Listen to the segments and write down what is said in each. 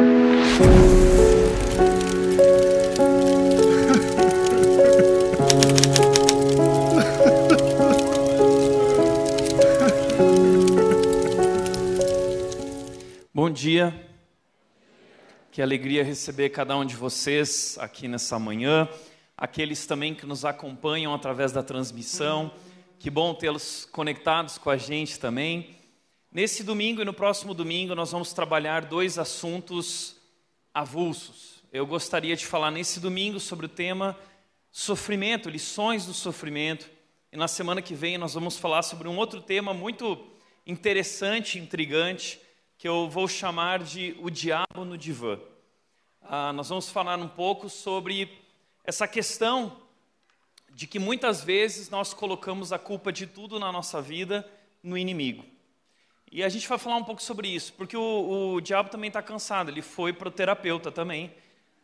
Bom dia. Que alegria receber cada um de vocês aqui nessa manhã. Aqueles também que nos acompanham através da transmissão. Que bom tê-los conectados com a gente também. Nesse domingo e no próximo domingo nós vamos trabalhar dois assuntos avulsos. Eu gostaria de falar nesse domingo sobre o tema sofrimento, lições do sofrimento. E na semana que vem nós vamos falar sobre um outro tema muito interessante, intrigante, que eu vou chamar de O Diabo no Divã. Ah, nós vamos falar um pouco sobre essa questão de que muitas vezes nós colocamos a culpa de tudo na nossa vida no inimigo. E a gente vai falar um pouco sobre isso, porque o, o diabo também está cansado, ele foi para o terapeuta também,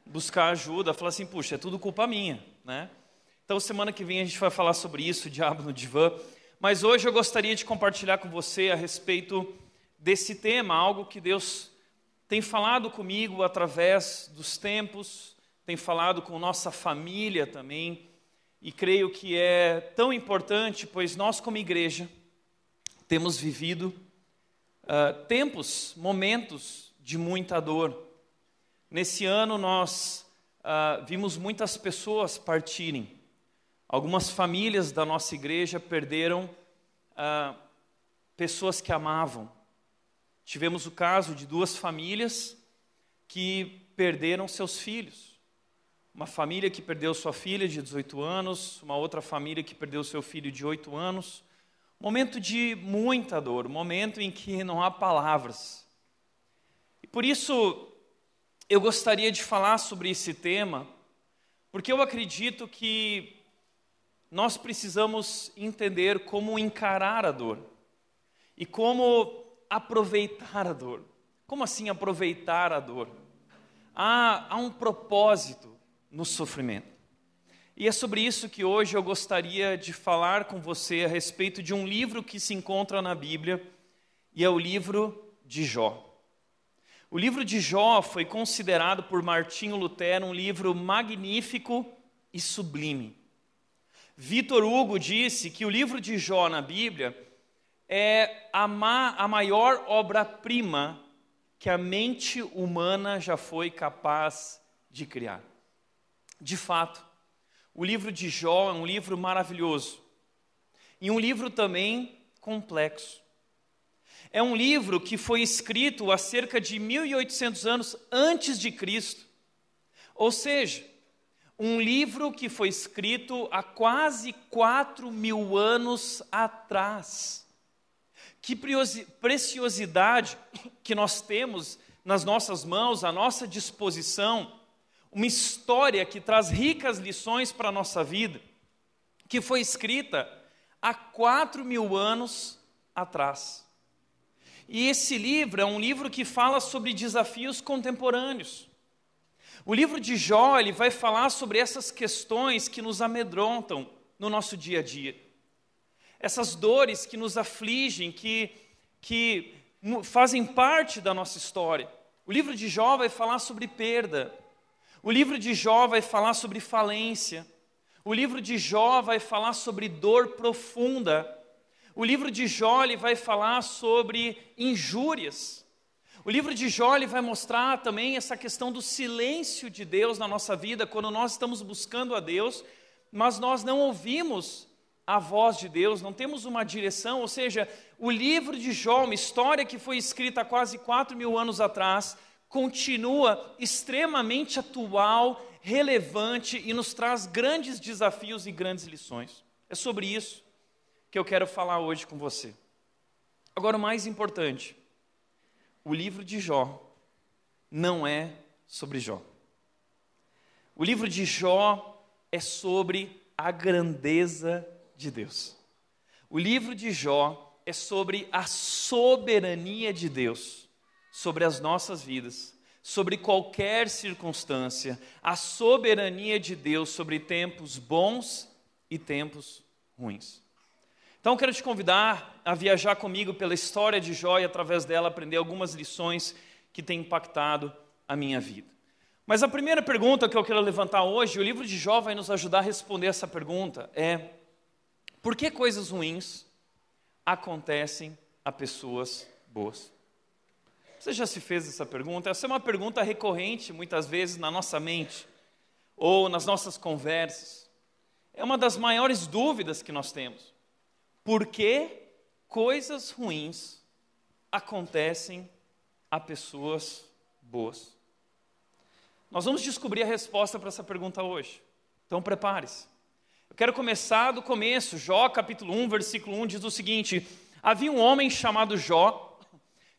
buscar ajuda, falar assim, puxa, é tudo culpa minha, né? Então, semana que vem a gente vai falar sobre isso, o diabo no divã. Mas hoje eu gostaria de compartilhar com você a respeito desse tema, algo que Deus tem falado comigo através dos tempos, tem falado com nossa família também, e creio que é tão importante, pois nós, como igreja, temos vivido uh, tempos, momentos de muita dor. Nesse ano, nós uh, vimos muitas pessoas partirem. Algumas famílias da nossa igreja perderam uh, pessoas que amavam. Tivemos o caso de duas famílias que perderam seus filhos. Uma família que perdeu sua filha de 18 anos, uma outra família que perdeu seu filho de 8 anos. Momento de muita dor, momento em que não há palavras. E por isso eu gostaria de falar sobre esse tema, porque eu acredito que nós precisamos entender como encarar a dor e como aproveitar a dor. Como assim aproveitar a dor? Há, há um propósito no sofrimento. E é sobre isso que hoje eu gostaria de falar com você a respeito de um livro que se encontra na Bíblia, e é o livro de Jó. O livro de Jó foi considerado por Martinho Lutero um livro magnífico e sublime. Vitor Hugo disse que o livro de Jó na Bíblia é a, ma a maior obra-prima que a mente humana já foi capaz de criar. De fato, o livro de Jó é um livro maravilhoso e um livro também complexo. É um livro que foi escrito há cerca de 1800 anos antes de Cristo. Ou seja, um livro que foi escrito há quase 4 mil anos atrás. Que preciosidade que nós temos nas nossas mãos, à nossa disposição, uma história que traz ricas lições para a nossa vida, que foi escrita há quatro mil anos atrás. E esse livro é um livro que fala sobre desafios contemporâneos. O livro de Jó ele vai falar sobre essas questões que nos amedrontam no nosso dia a dia essas dores que nos afligem, que, que fazem parte da nossa história. O livro de Jó vai falar sobre perda. O livro de Jó vai falar sobre falência. O livro de Jó vai falar sobre dor profunda. O livro de Jó vai falar sobre injúrias. O livro de Jó vai mostrar também essa questão do silêncio de Deus na nossa vida, quando nós estamos buscando a Deus, mas nós não ouvimos a voz de Deus, não temos uma direção, ou seja, o livro de Jó, uma história que foi escrita há quase quatro mil anos atrás, continua extremamente atual, relevante e nos traz grandes desafios e grandes lições. É sobre isso que eu quero falar hoje com você. Agora, o mais importante, o livro de Jó não é sobre Jó. O livro de Jó é sobre a grandeza de Deus. O livro de Jó é sobre a soberania de Deus sobre as nossas vidas, sobre qualquer circunstância, a soberania de Deus sobre tempos bons e tempos ruins. Então, quero te convidar a viajar comigo pela história de Jó e, através dela, aprender algumas lições que têm impactado a minha vida? Mas a primeira pergunta que eu quero levantar hoje, o livro de Jó vai nos ajudar a responder essa pergunta, é: por que coisas ruins acontecem a pessoas boas? Você já se fez essa pergunta? Essa é uma pergunta recorrente muitas vezes na nossa mente ou nas nossas conversas. É uma das maiores dúvidas que nós temos. Por que coisas ruins acontecem a pessoas boas? Nós vamos descobrir a resposta para essa pergunta hoje. Então prepare-se. Eu quero começar do começo. Jó, capítulo 1, versículo 1 diz o seguinte: Havia um homem chamado Jó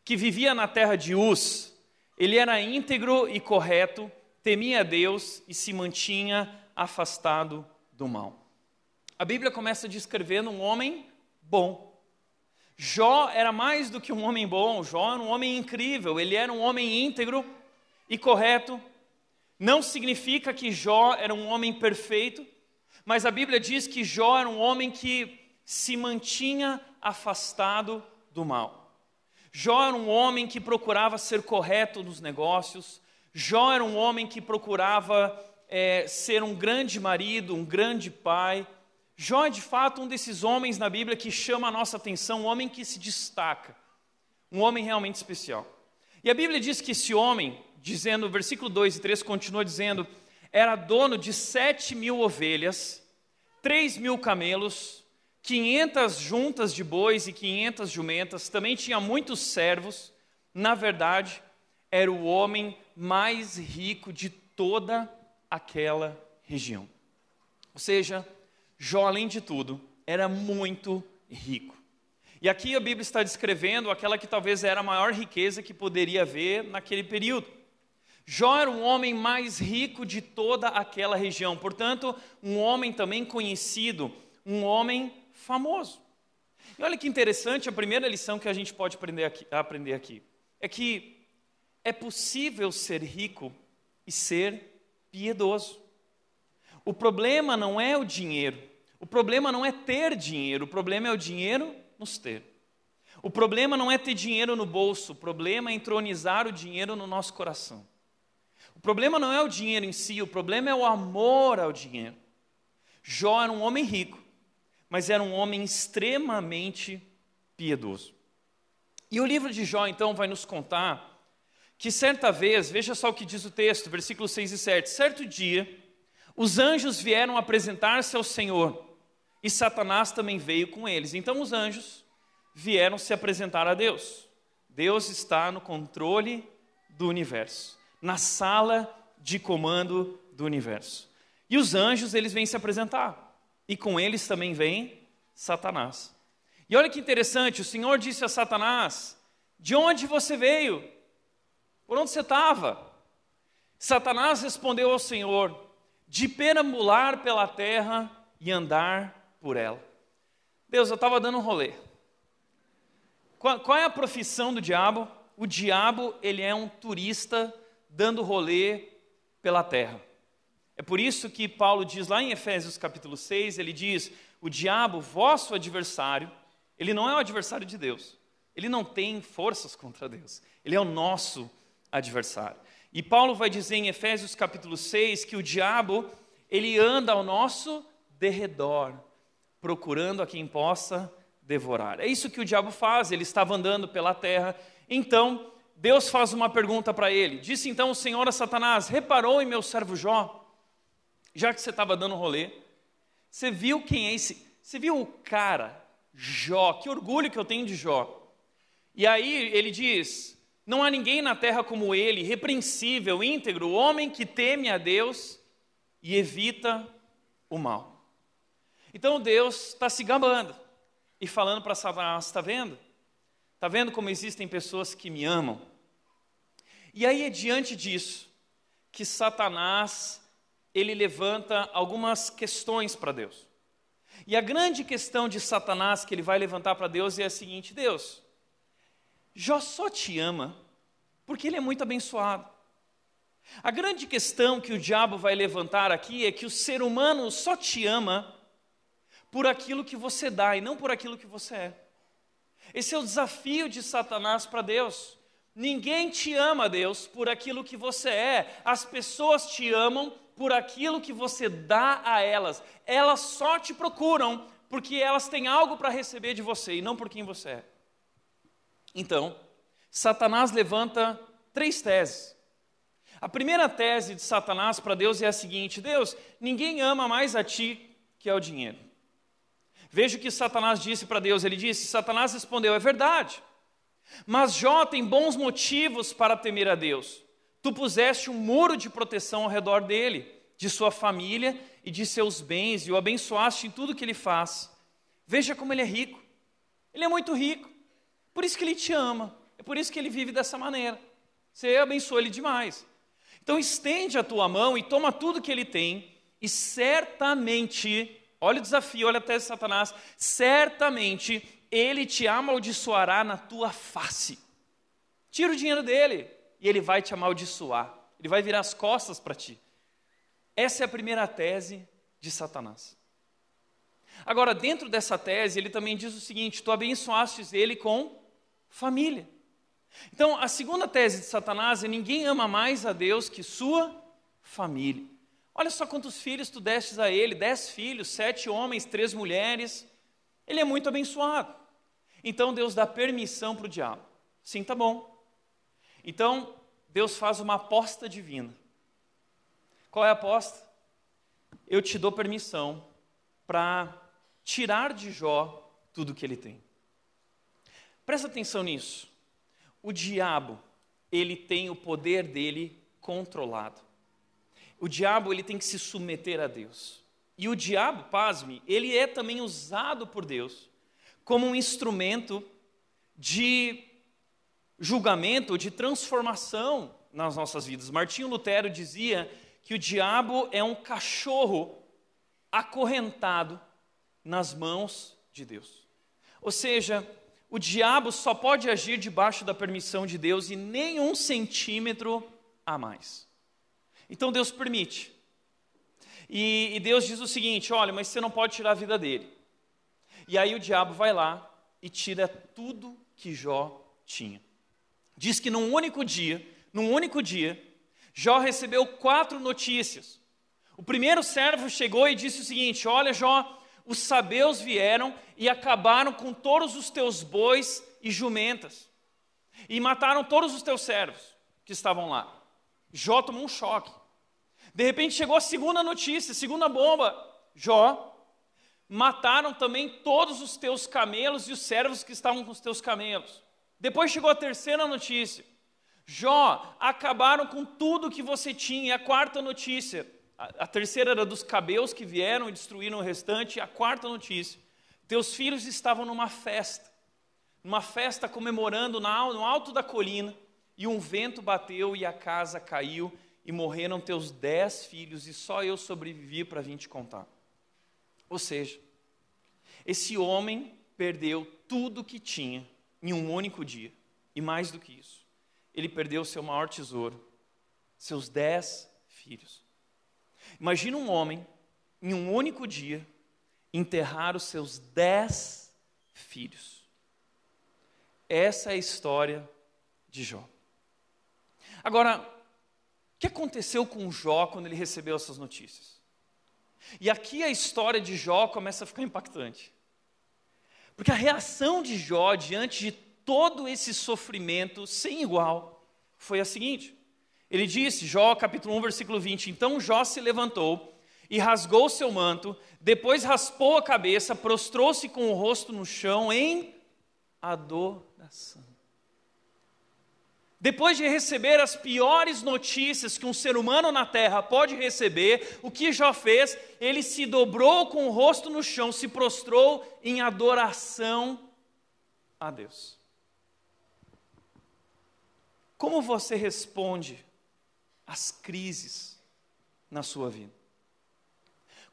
que vivia na terra de Uz. Ele era íntegro e correto, temia Deus e se mantinha afastado do mal. A Bíblia começa descrevendo um homem bom. Jó era mais do que um homem bom, Jó era um homem incrível, ele era um homem íntegro e correto, não significa que Jó era um homem perfeito, mas a Bíblia diz que Jó era um homem que se mantinha afastado do mal. Jó era um homem que procurava ser correto nos negócios, Jó era um homem que procurava é, ser um grande marido, um grande pai. Jó é de fato um desses homens na Bíblia que chama a nossa atenção, um homem que se destaca, um homem realmente especial. E a Bíblia diz que esse homem, dizendo, versículo 2 e 3 continua dizendo: era dono de sete mil ovelhas, três mil camelos, quinhentas juntas de bois e quinhentas jumentas, também tinha muitos servos. Na verdade, era o homem mais rico de toda aquela região. Ou seja, Jó, além de tudo, era muito rico. E aqui a Bíblia está descrevendo aquela que talvez era a maior riqueza que poderia haver naquele período. Jó era o homem mais rico de toda aquela região, portanto, um homem também conhecido, um homem famoso. E olha que interessante, a primeira lição que a gente pode aprender aqui, aprender aqui é que é possível ser rico e ser piedoso. O problema não é o dinheiro, o problema não é ter dinheiro, o problema é o dinheiro nos ter. O problema não é ter dinheiro no bolso, o problema é entronizar o dinheiro no nosso coração. O problema não é o dinheiro em si, o problema é o amor ao dinheiro. Jó era um homem rico, mas era um homem extremamente piedoso. E o livro de Jó, então, vai nos contar que certa vez, veja só o que diz o texto, versículos 6 e 7. Certo dia, os anjos vieram apresentar-se ao Senhor e Satanás também veio com eles. Então, os anjos vieram se apresentar a Deus. Deus está no controle do universo na sala de comando do universo. E os anjos, eles vêm se apresentar. E com eles também vem Satanás. E olha que interessante, o Senhor disse a Satanás: De onde você veio? Por onde você estava? Satanás respondeu ao Senhor: De perambular pela terra e andar por ela. Deus, eu estava dando um rolê. Qual, qual é a profissão do diabo? O diabo, ele é um turista dando rolê pela terra. É por isso que Paulo diz lá em Efésios capítulo 6, ele diz: "O diabo, vosso adversário, ele não é o adversário de Deus. Ele não tem forças contra Deus. Ele é o nosso adversário." E Paulo vai dizer em Efésios capítulo 6 que o diabo, ele anda ao nosso derredor, procurando a quem possa devorar. É isso que o diabo faz, ele estava andando pela terra. Então, Deus faz uma pergunta para ele. Disse então o Senhor a Satanás: Reparou em meu servo Jó? Já que você estava dando rolê, você viu quem é esse? Você viu o cara, Jó? Que orgulho que eu tenho de Jó. E aí ele diz: Não há ninguém na terra como ele, repreensível, íntegro, homem que teme a Deus e evita o mal. Então Deus está se gabando e falando para Satanás: Está vendo? Está vendo como existem pessoas que me amam? E aí é diante disso que Satanás ele levanta algumas questões para Deus. E a grande questão de Satanás que ele vai levantar para Deus é a seguinte: Deus, Jó só te ama porque ele é muito abençoado. A grande questão que o diabo vai levantar aqui é que o ser humano só te ama por aquilo que você dá e não por aquilo que você é. Esse é o desafio de Satanás para Deus. Ninguém te ama, Deus, por aquilo que você é. As pessoas te amam por aquilo que você dá a elas. Elas só te procuram porque elas têm algo para receber de você e não por quem você é. Então, Satanás levanta três teses. A primeira tese de Satanás para Deus é a seguinte: Deus, ninguém ama mais a ti que ao dinheiro. Veja o que Satanás disse para Deus. Ele disse: Satanás respondeu, é verdade. Mas Jó tem bons motivos para temer a Deus. Tu puseste um muro de proteção ao redor dele, de sua família e de seus bens, e o abençoaste em tudo que ele faz. Veja como ele é rico. Ele é muito rico. Por isso que ele te ama. É por isso que ele vive dessa maneira. Você abençoa ele demais. Então estende a tua mão e toma tudo que ele tem, e certamente, olha o desafio, olha até Satanás, certamente ele te amaldiçoará na tua face. Tira o dinheiro dele e ele vai te amaldiçoar. Ele vai virar as costas para ti. Essa é a primeira tese de Satanás. Agora, dentro dessa tese, ele também diz o seguinte: tu abençoastes ele com família. Então, a segunda tese de Satanás é: ninguém ama mais a Deus que sua família. Olha só quantos filhos tu destes a ele: dez filhos, sete homens, três mulheres. Ele é muito abençoado. Então, Deus dá permissão para o diabo. Sim, tá bom. Então, Deus faz uma aposta divina. Qual é a aposta? Eu te dou permissão para tirar de Jó tudo que ele tem. Presta atenção nisso. O diabo, ele tem o poder dele controlado. O diabo, ele tem que se submeter a Deus. E o diabo, pasme, ele é também usado por Deus como um instrumento de julgamento, de transformação nas nossas vidas. Martinho Lutero dizia que o diabo é um cachorro acorrentado nas mãos de Deus. Ou seja, o diabo só pode agir debaixo da permissão de Deus e nem um centímetro a mais. Então Deus permite. E, e, Deus diz o seguinte: olha, mas você não pode tirar a vida dele. E aí o diabo vai lá e tira tudo que Jó tinha. Diz que num único dia, num único dia, Jó recebeu quatro notícias. O primeiro servo chegou e disse o seguinte: Olha, Jó, os sabeus vieram e acabaram com todos os teus bois e jumentas, e mataram todos os teus servos que estavam lá. Jó tomou um choque. De repente chegou a segunda notícia, segunda bomba. Jó, mataram também todos os teus camelos e os servos que estavam com os teus camelos. Depois chegou a terceira notícia. Jó, acabaram com tudo que você tinha. E a quarta notícia, a, terceira era dos cabelos que vieram e destruíram o restante. E a quarta notícia: teus filhos estavam numa festa, numa festa comemorando no alto da colina, e um vento bateu e a casa caiu, e morreram teus dez filhos, e só eu sobrevivi para vir te contar. Ou seja, esse homem perdeu tudo que tinha em um único dia, e mais do que isso, ele perdeu o seu maior tesouro, seus dez filhos. Imagina um homem, em um único dia, enterrar os seus dez filhos. Essa é a história de Jó. Agora, o que aconteceu com Jó quando ele recebeu essas notícias? E aqui a história de Jó começa a ficar impactante. Porque a reação de Jó diante de todo esse sofrimento sem igual foi a seguinte: ele disse, Jó capítulo 1, versículo 20: Então Jó se levantou e rasgou seu manto, depois raspou a cabeça, prostrou-se com o rosto no chão em adoração. Depois de receber as piores notícias que um ser humano na terra pode receber, o que Jó fez? Ele se dobrou com o rosto no chão, se prostrou em adoração a Deus. Como você responde às crises na sua vida?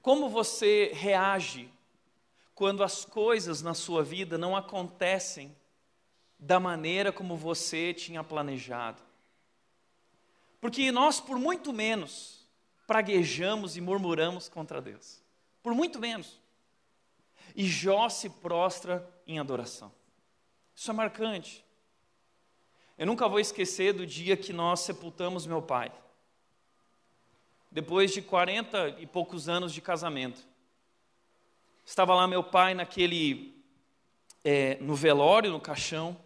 Como você reage quando as coisas na sua vida não acontecem da maneira como você tinha planejado? Porque nós, por muito menos, praguejamos e murmuramos contra Deus. Por muito menos. E Jó se prostra em adoração. Isso é marcante. Eu nunca vou esquecer do dia que nós sepultamos meu pai. Depois de 40 e poucos anos de casamento. Estava lá meu pai naquele. É, no velório, no caixão.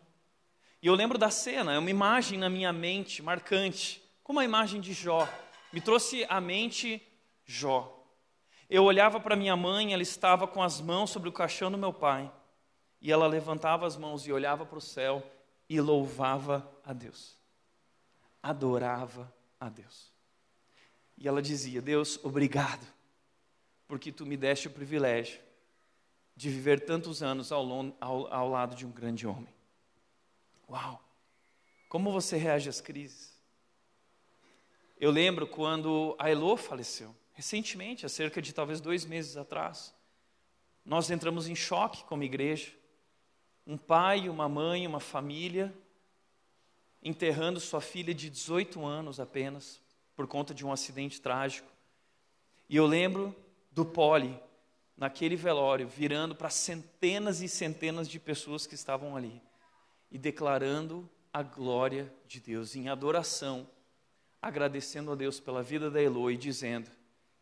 E eu lembro da cena, é uma imagem na minha mente marcante, como a imagem de Jó. Me trouxe à mente Jó. Eu olhava para minha mãe, ela estava com as mãos sobre o caixão do meu pai. E ela levantava as mãos e olhava para o céu e louvava a Deus. Adorava a Deus. E ela dizia: Deus, obrigado, porque tu me deste o privilégio de viver tantos anos ao, ao, ao lado de um grande homem. Uau! Como você reage às crises? Eu lembro quando a Elô faleceu, recentemente, há cerca de talvez dois meses atrás. Nós entramos em choque como igreja um pai, uma mãe, uma família, enterrando sua filha de 18 anos apenas, por conta de um acidente trágico. E eu lembro do Poli, naquele velório, virando para centenas e centenas de pessoas que estavam ali e declarando a glória de Deus em adoração, agradecendo a Deus pela vida da Elo e dizendo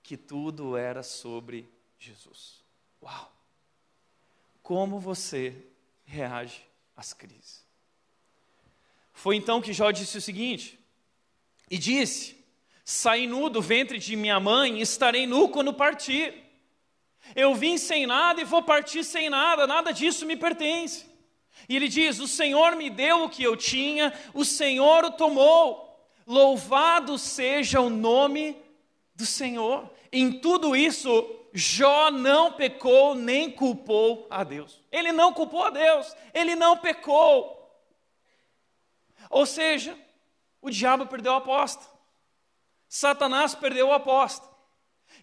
que tudo era sobre Jesus. Uau! Como você reage às crises. Foi então que Jó disse o seguinte: E disse: Saí nu do ventre de minha mãe, estarei nu quando partir. Eu vim sem nada e vou partir sem nada, nada disso me pertence. E ele diz: O Senhor me deu o que eu tinha, o Senhor o tomou. Louvado seja o nome do Senhor. Em tudo isso, Jó não pecou nem culpou a Deus. Ele não culpou a Deus, ele não pecou. Ou seja, o diabo perdeu a aposta. Satanás perdeu a aposta.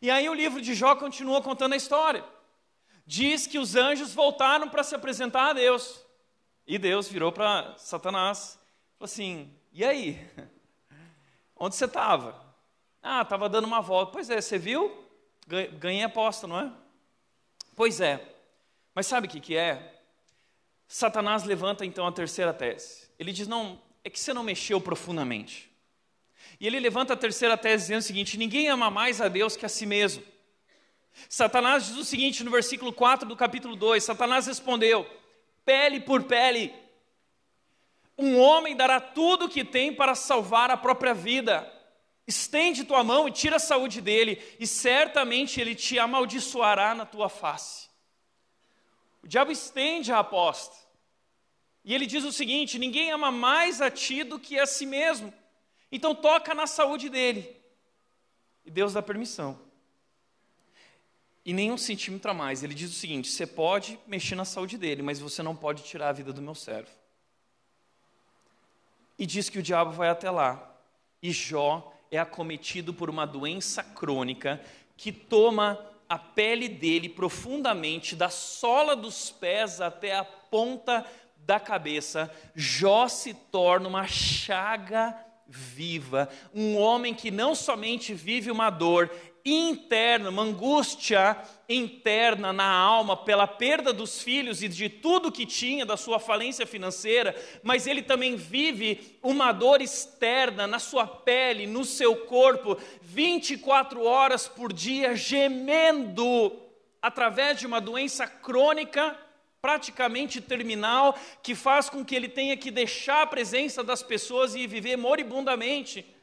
E aí o livro de Jó continua contando a história. Diz que os anjos voltaram para se apresentar a Deus. E Deus virou para Satanás falou assim: E aí? Onde você estava? Ah, estava dando uma volta. Pois é, você viu? Ganhei aposta, não é? Pois é. Mas sabe o que, que é? Satanás levanta então a terceira tese. Ele diz: não, é que você não mexeu profundamente. E ele levanta a terceira tese dizendo o seguinte: ninguém ama mais a Deus que a si mesmo. Satanás diz o seguinte no versículo 4 do capítulo 2: Satanás respondeu: pele por pele. Um homem dará tudo o que tem para salvar a própria vida. Estende tua mão e tira a saúde dele, e certamente ele te amaldiçoará na tua face. O diabo estende a aposta. E ele diz o seguinte: ninguém ama mais a ti do que a si mesmo. Então toca na saúde dele. E Deus dá permissão. E nem um centímetro a mais. Ele diz o seguinte: você pode mexer na saúde dele, mas você não pode tirar a vida do meu servo. E diz que o diabo vai até lá. E Jó é acometido por uma doença crônica que toma a pele dele profundamente, da sola dos pés até a ponta da cabeça. Jó se torna uma chaga viva, um homem que não somente vive uma dor, interna, uma angústia interna na alma pela perda dos filhos e de tudo que tinha, da sua falência financeira, mas ele também vive uma dor externa na sua pele, no seu corpo, 24 horas por dia, gemendo através de uma doença crônica praticamente terminal, que faz com que ele tenha que deixar a presença das pessoas e viver moribundamente.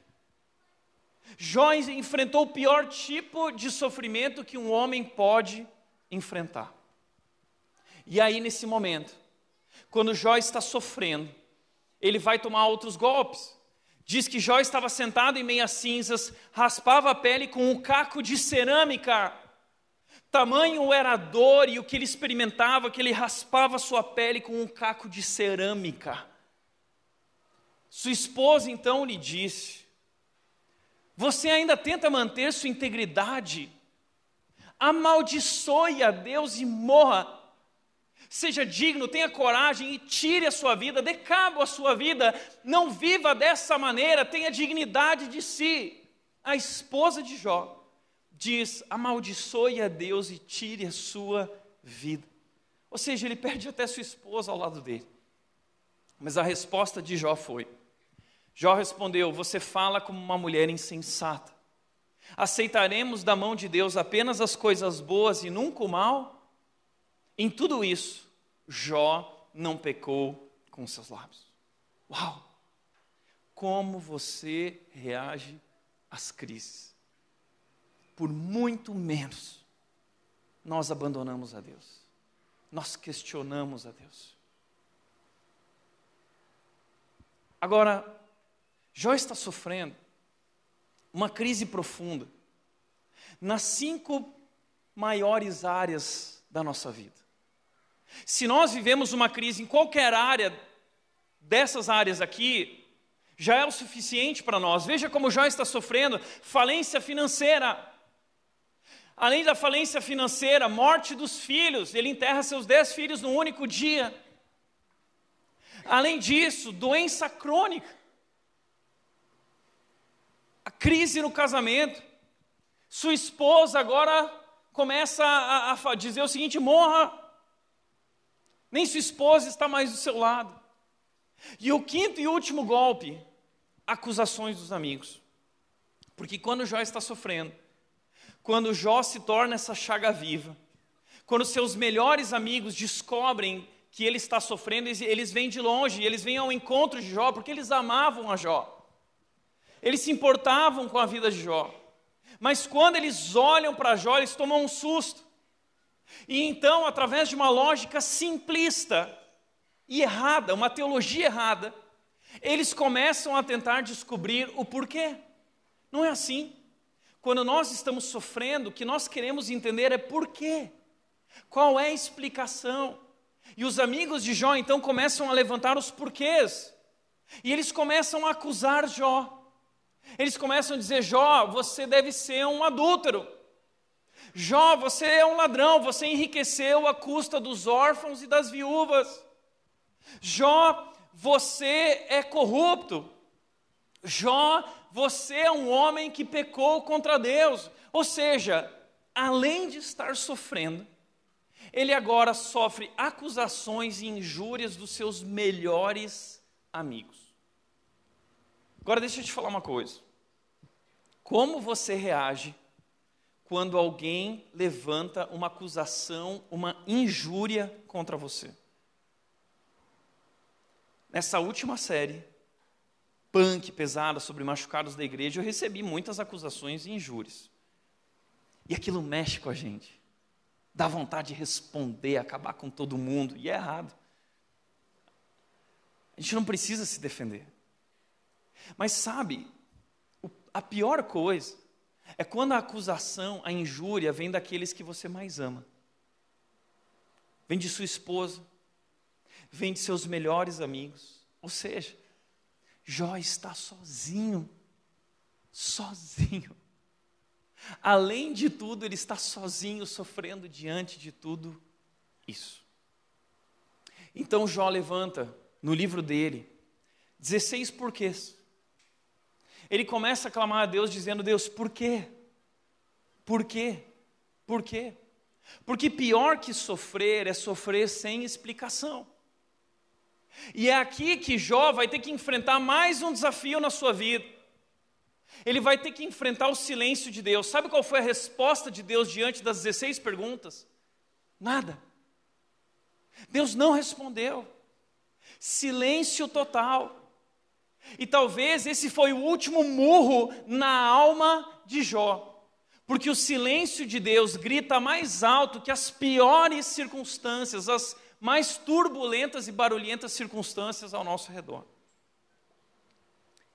Jó enfrentou o pior tipo de sofrimento que um homem pode enfrentar. E aí, nesse momento, quando Jó está sofrendo, ele vai tomar outros golpes. Diz que Jó estava sentado em meias cinzas, raspava a pele com um caco de cerâmica. Tamanho era a dor e o que ele experimentava, que ele raspava sua pele com um caco de cerâmica. Sua esposa então lhe disse: você ainda tenta manter sua integridade, amaldiçoe a Deus e morra. Seja digno, tenha coragem e tire a sua vida, dê cabo à sua vida, não viva dessa maneira, tenha dignidade de si. A esposa de Jó diz: amaldiçoe a Deus e tire a sua vida. Ou seja, ele perde até sua esposa ao lado dele. Mas a resposta de Jó foi: Jó respondeu: Você fala como uma mulher insensata. Aceitaremos da mão de Deus apenas as coisas boas e nunca o mal? Em tudo isso, Jó não pecou com seus lábios. Uau! Como você reage às crises? Por muito menos nós abandonamos a Deus, nós questionamos a Deus. Agora, Jó está sofrendo uma crise profunda nas cinco maiores áreas da nossa vida. Se nós vivemos uma crise em qualquer área dessas áreas aqui, já é o suficiente para nós. Veja como Jó está sofrendo falência financeira. Além da falência financeira, morte dos filhos, ele enterra seus dez filhos num único dia. Além disso, doença crônica, a crise no casamento. Sua esposa agora começa a, a dizer o seguinte: morra, nem sua esposa está mais do seu lado. E o quinto e último golpe, acusações dos amigos. Porque quando Jó está sofrendo, quando Jó se torna essa chaga viva, quando seus melhores amigos descobrem que ele está sofrendo, eles vêm de longe, eles vêm ao encontro de Jó, porque eles amavam a Jó. Eles se importavam com a vida de Jó. Mas quando eles olham para Jó, eles tomam um susto. E então, através de uma lógica simplista e errada, uma teologia errada, eles começam a tentar descobrir o porquê. Não é assim. Quando nós estamos sofrendo, o que nós queremos entender é porquê. Qual é a explicação? E os amigos de Jó então começam a levantar os porquês. E eles começam a acusar Jó. Eles começam a dizer: Jó, você deve ser um adúltero. Jó, você é um ladrão, você enriqueceu à custa dos órfãos e das viúvas. Jó, você é corrupto. Jó, você é um homem que pecou contra Deus. Ou seja, além de estar sofrendo, ele agora sofre acusações e injúrias dos seus melhores amigos. Agora deixa eu te falar uma coisa. Como você reage quando alguém levanta uma acusação, uma injúria contra você? Nessa última série, punk pesada sobre machucados da igreja, eu recebi muitas acusações e injúrias. E aquilo mexe com a gente dá vontade de responder, acabar com todo mundo, e é errado. A gente não precisa se defender. Mas sabe, a pior coisa é quando a acusação, a injúria vem daqueles que você mais ama. Vem de sua esposa, vem de seus melhores amigos. Ou seja, Jó está sozinho, sozinho. Além de tudo, ele está sozinho, sofrendo diante de tudo isso. Então Jó levanta no livro dele 16 porquês. Ele começa a clamar a Deus dizendo: Deus, por quê? Por quê? Por quê? Porque pior que sofrer é sofrer sem explicação. E é aqui que Jó vai ter que enfrentar mais um desafio na sua vida ele vai ter que enfrentar o silêncio de Deus. Sabe qual foi a resposta de Deus diante das 16 perguntas? Nada. Deus não respondeu. Silêncio total. E talvez esse foi o último murro na alma de Jó. Porque o silêncio de Deus grita mais alto que as piores circunstâncias, as mais turbulentas e barulhentas circunstâncias ao nosso redor.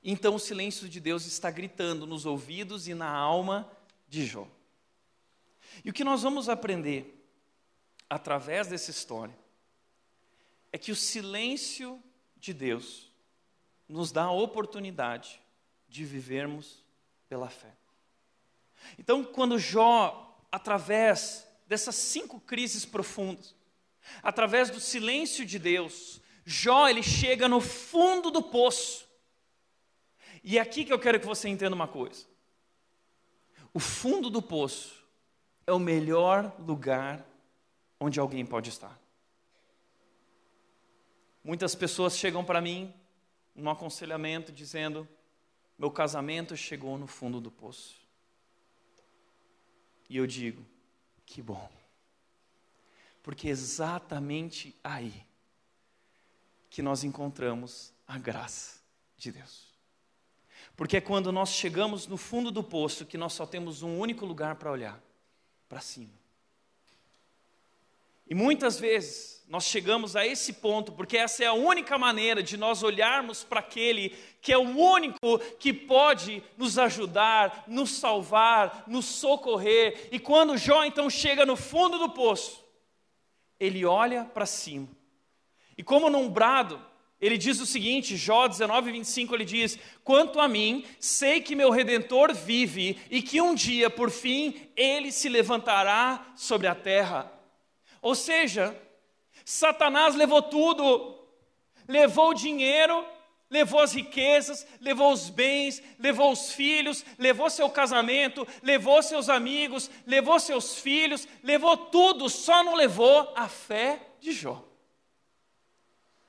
Então o silêncio de Deus está gritando nos ouvidos e na alma de Jó. E o que nós vamos aprender através dessa história é que o silêncio de Deus nos dá a oportunidade de vivermos pela fé. Então, quando Jó, através dessas cinco crises profundas, através do silêncio de Deus, Jó ele chega no fundo do poço e é aqui que eu quero que você entenda uma coisa. O fundo do poço é o melhor lugar onde alguém pode estar. Muitas pessoas chegam para mim, num aconselhamento, dizendo: meu casamento chegou no fundo do poço. E eu digo: que bom. Porque é exatamente aí que nós encontramos a graça de Deus. Porque é quando nós chegamos no fundo do poço que nós só temos um único lugar para olhar para cima. E muitas vezes nós chegamos a esse ponto, porque essa é a única maneira de nós olharmos para aquele que é o único que pode nos ajudar, nos salvar, nos socorrer. E quando Jó então chega no fundo do poço, ele olha para cima. E como num brado, ele diz o seguinte, Jó 19, 25, ele diz: Quanto a mim, sei que meu redentor vive e que um dia, por fim, ele se levantará sobre a terra. Ou seja, Satanás levou tudo, levou o dinheiro, levou as riquezas, levou os bens, levou os filhos, levou seu casamento, levou seus amigos, levou seus filhos, levou tudo, só não levou a fé de Jó.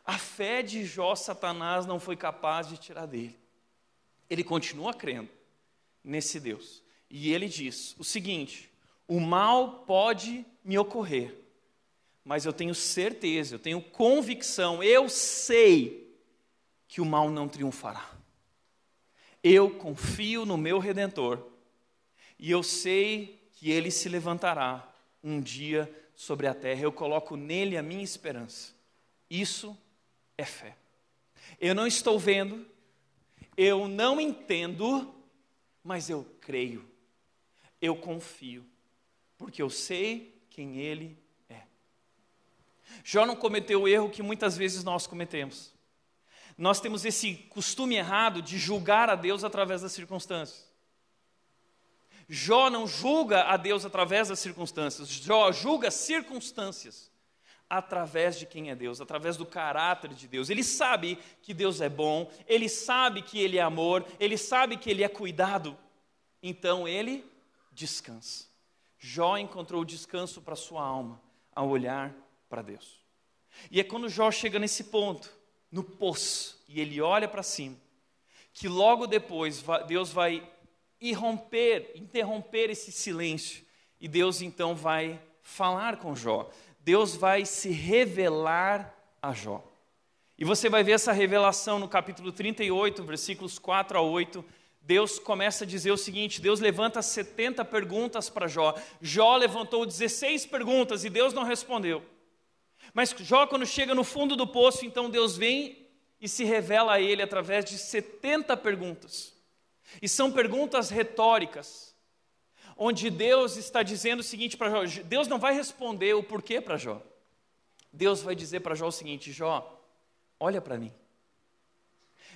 A fé de Jó, Satanás não foi capaz de tirar dele. Ele continua crendo nesse Deus. E ele diz o seguinte: o mal pode me ocorrer, mas eu tenho certeza, eu tenho convicção, eu sei que o mal não triunfará. Eu confio no meu redentor e eu sei que ele se levantará um dia sobre a terra. Eu coloco nele a minha esperança. Isso é fé. Eu não estou vendo, eu não entendo, mas eu creio, eu confio, porque eu sei quem Ele é. Jó não cometeu o erro que muitas vezes nós cometemos. Nós temos esse costume errado de julgar a Deus através das circunstâncias. Jó não julga a Deus através das circunstâncias, Jó julga circunstâncias através de quem é Deus, através do caráter de Deus. Ele sabe que Deus é bom, ele sabe que Ele é amor, ele sabe que Ele é cuidado, então ele descansa. Jó encontrou descanso para sua alma ao olhar para Deus. E é quando Jó chega nesse ponto, no poço, e ele olha para cima, que logo depois Deus vai irromper, interromper esse silêncio, e Deus então vai falar com Jó. Deus vai se revelar a Jó. E você vai ver essa revelação no capítulo 38, versículos 4 a 8. Deus começa a dizer o seguinte: Deus levanta 70 perguntas para Jó. Jó levantou 16 perguntas e Deus não respondeu. Mas Jó, quando chega no fundo do poço, então Deus vem e se revela a ele através de 70 perguntas. E são perguntas retóricas onde Deus está dizendo o seguinte para Jó: Deus não vai responder o porquê para Jó. Deus vai dizer para Jó o seguinte: Jó, olha para mim.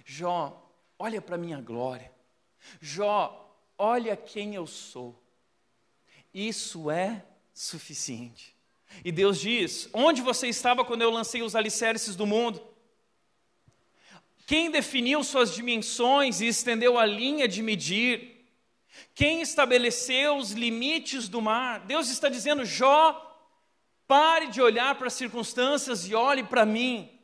Jó, olha para minha glória. Jó, olha quem eu sou. Isso é suficiente. E Deus diz: Onde você estava quando eu lancei os alicerces do mundo? Quem definiu suas dimensões e estendeu a linha de medir? Quem estabeleceu os limites do mar? Deus está dizendo: Jó, pare de olhar para as circunstâncias e olhe para mim.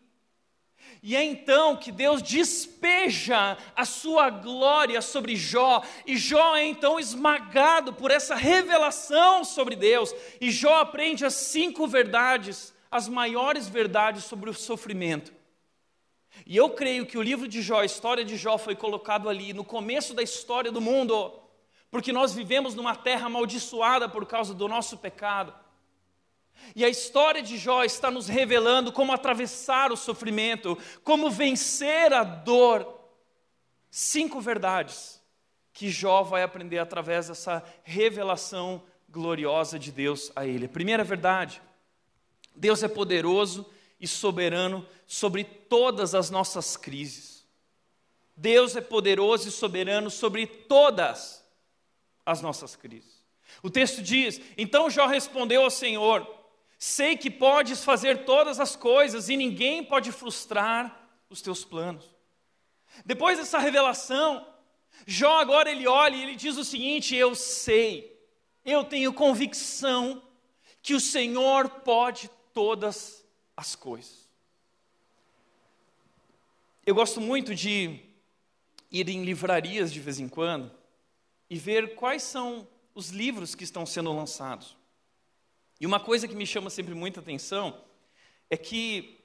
E é então que Deus despeja a sua glória sobre Jó, e Jó é então esmagado por essa revelação sobre Deus, e Jó aprende as cinco verdades, as maiores verdades sobre o sofrimento. E eu creio que o livro de Jó, a história de Jó, foi colocado ali no começo da história do mundo porque nós vivemos numa terra amaldiçoada por causa do nosso pecado. E a história de Jó está nos revelando como atravessar o sofrimento, como vencer a dor. Cinco verdades que Jó vai aprender através dessa revelação gloriosa de Deus a ele. primeira verdade: Deus é poderoso e soberano sobre todas as nossas crises. Deus é poderoso e soberano sobre todas as nossas crises. O texto diz: Então Jó respondeu ao Senhor: Sei que podes fazer todas as coisas e ninguém pode frustrar os teus planos. Depois dessa revelação, Jó agora ele olha e ele diz o seguinte: Eu sei, eu tenho convicção que o Senhor pode todas as coisas. Eu gosto muito de ir em livrarias de vez em quando e ver quais são os livros que estão sendo lançados. E uma coisa que me chama sempre muita atenção é que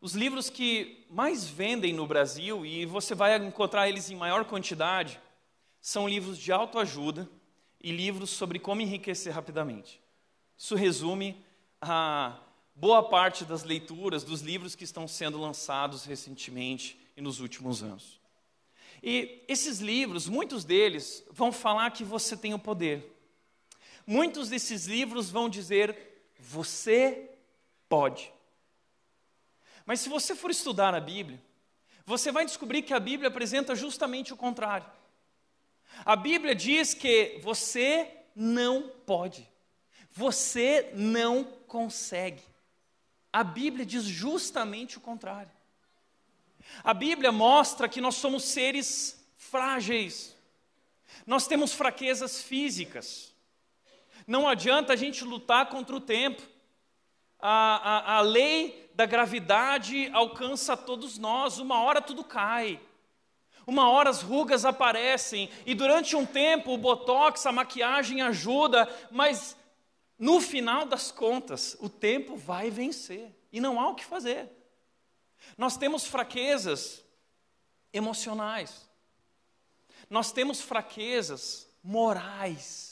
os livros que mais vendem no Brasil, e você vai encontrar eles em maior quantidade, são livros de autoajuda e livros sobre como enriquecer rapidamente. Isso resume a boa parte das leituras dos livros que estão sendo lançados recentemente e nos últimos anos. E esses livros, muitos deles, vão falar que você tem o poder. Muitos desses livros vão dizer: você pode. Mas se você for estudar a Bíblia, você vai descobrir que a Bíblia apresenta justamente o contrário. A Bíblia diz que você não pode, você não consegue. A Bíblia diz justamente o contrário. A Bíblia mostra que nós somos seres frágeis, nós temos fraquezas físicas. Não adianta a gente lutar contra o tempo. A, a, a lei da gravidade alcança todos nós, uma hora tudo cai. Uma hora as rugas aparecem e durante um tempo o botox, a maquiagem ajuda, mas no final das contas o tempo vai vencer e não há o que fazer. Nós temos fraquezas emocionais. Nós temos fraquezas morais.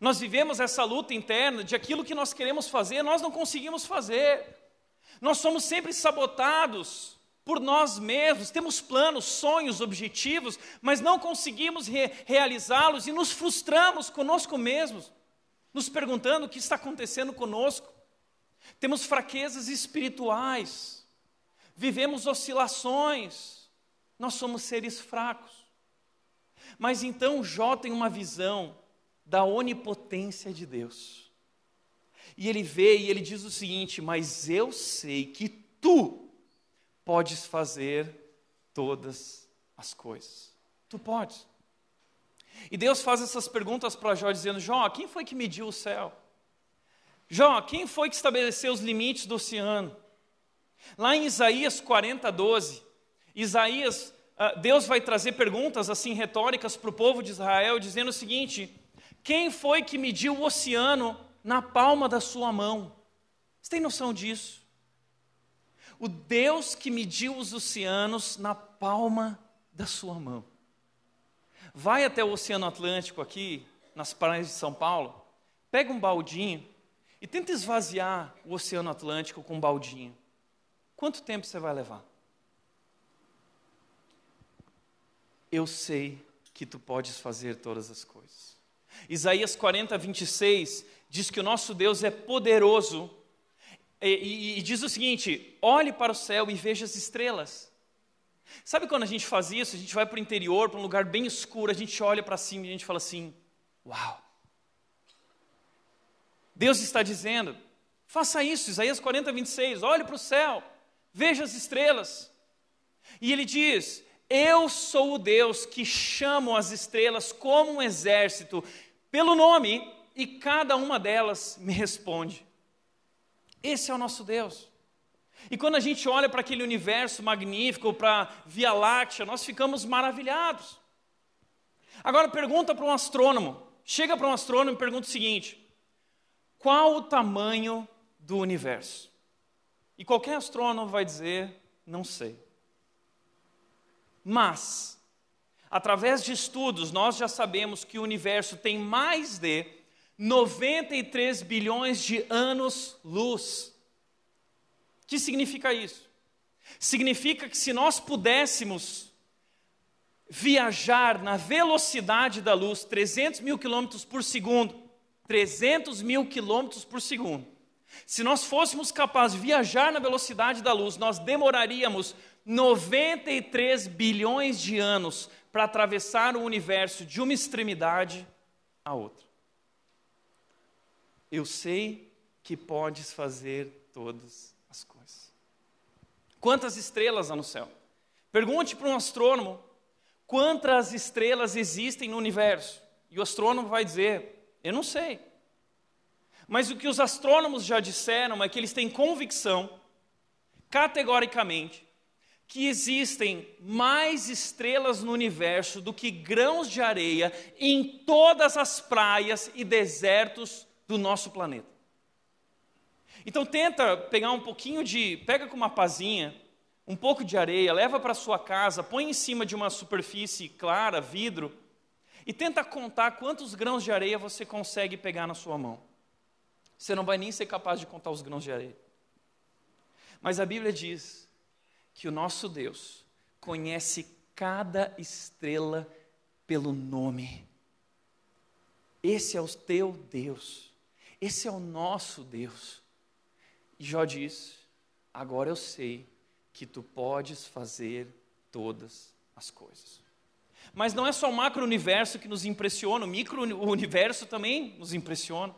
Nós vivemos essa luta interna de aquilo que nós queremos fazer, nós não conseguimos fazer. Nós somos sempre sabotados por nós mesmos, temos planos, sonhos, objetivos, mas não conseguimos re realizá-los e nos frustramos conosco mesmos, nos perguntando o que está acontecendo conosco. Temos fraquezas espirituais vivemos oscilações, nós somos seres fracos. Mas então Jó tem uma visão da onipotência de Deus. E ele vê e ele diz o seguinte: Mas eu sei que tu podes fazer todas as coisas. Tu podes. E Deus faz essas perguntas para Jó, dizendo: Jó, quem foi que mediu o céu? Jó, quem foi que estabeleceu os limites do oceano? Lá em Isaías 40, 12, Isaías, ah, Deus vai trazer perguntas assim retóricas para o povo de Israel, dizendo o seguinte: quem foi que mediu o oceano na palma da sua mão? Você tem noção disso? O Deus que mediu os oceanos na palma da sua mão. Vai até o Oceano Atlântico aqui, nas praias de São Paulo, pega um baldinho e tenta esvaziar o Oceano Atlântico com um baldinho. Quanto tempo você vai levar? Eu sei que tu podes fazer todas as coisas. Isaías 40, 26 diz que o nosso Deus é poderoso e, e, e diz o seguinte: olhe para o céu e veja as estrelas. Sabe quando a gente faz isso? A gente vai para o interior, para um lugar bem escuro, a gente olha para cima e a gente fala assim: Uau! Deus está dizendo, faça isso, Isaías 40, 26, olhe para o céu veja as estrelas. E ele diz: Eu sou o Deus que chamo as estrelas como um exército, pelo nome, e cada uma delas me responde. Esse é o nosso Deus. E quando a gente olha para aquele universo magnífico, para a Via Láctea, nós ficamos maravilhados. Agora pergunta para um astrônomo, chega para um astrônomo e pergunta o seguinte: qual o tamanho do universo? E qualquer astrônomo vai dizer: não sei. Mas, através de estudos, nós já sabemos que o universo tem mais de 93 bilhões de anos-luz. O que significa isso? Significa que se nós pudéssemos viajar na velocidade da luz, 300 mil quilômetros por segundo, 300 mil quilômetros por segundo, se nós fôssemos capazes de viajar na velocidade da luz, nós demoraríamos 93 bilhões de anos para atravessar o universo de uma extremidade à outra. Eu sei que podes fazer todas as coisas. Quantas estrelas há no céu? Pergunte para um astrônomo quantas estrelas existem no universo. E o astrônomo vai dizer: Eu não sei. Mas o que os astrônomos já disseram é que eles têm convicção, categoricamente, que existem mais estrelas no universo do que grãos de areia em todas as praias e desertos do nosso planeta. Então tenta pegar um pouquinho de, pega com uma pazinha, um pouco de areia, leva para sua casa, põe em cima de uma superfície clara, vidro, e tenta contar quantos grãos de areia você consegue pegar na sua mão. Você não vai nem ser capaz de contar os grãos de areia. Mas a Bíblia diz que o nosso Deus conhece cada estrela pelo nome. Esse é o teu Deus. Esse é o nosso Deus. E Jó diz: Agora eu sei que tu podes fazer todas as coisas. Mas não é só o macro-universo que nos impressiona, o micro-universo também nos impressiona.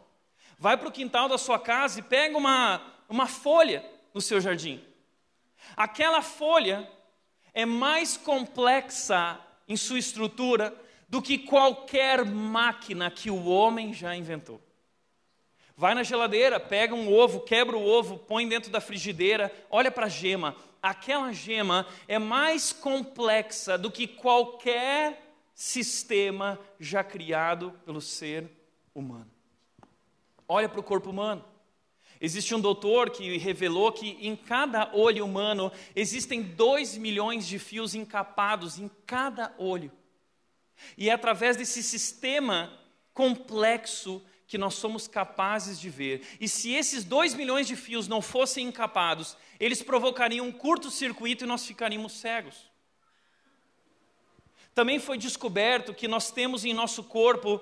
Vai para o quintal da sua casa e pega uma, uma folha no seu jardim. Aquela folha é mais complexa em sua estrutura do que qualquer máquina que o homem já inventou. Vai na geladeira, pega um ovo, quebra o ovo, põe dentro da frigideira, olha para a gema. Aquela gema é mais complexa do que qualquer sistema já criado pelo ser humano. Olha para o corpo humano. Existe um doutor que revelou que em cada olho humano existem dois milhões de fios encapados em cada olho. E é através desse sistema complexo que nós somos capazes de ver. E se esses dois milhões de fios não fossem encapados, eles provocariam um curto-circuito e nós ficaríamos cegos. Também foi descoberto que nós temos em nosso corpo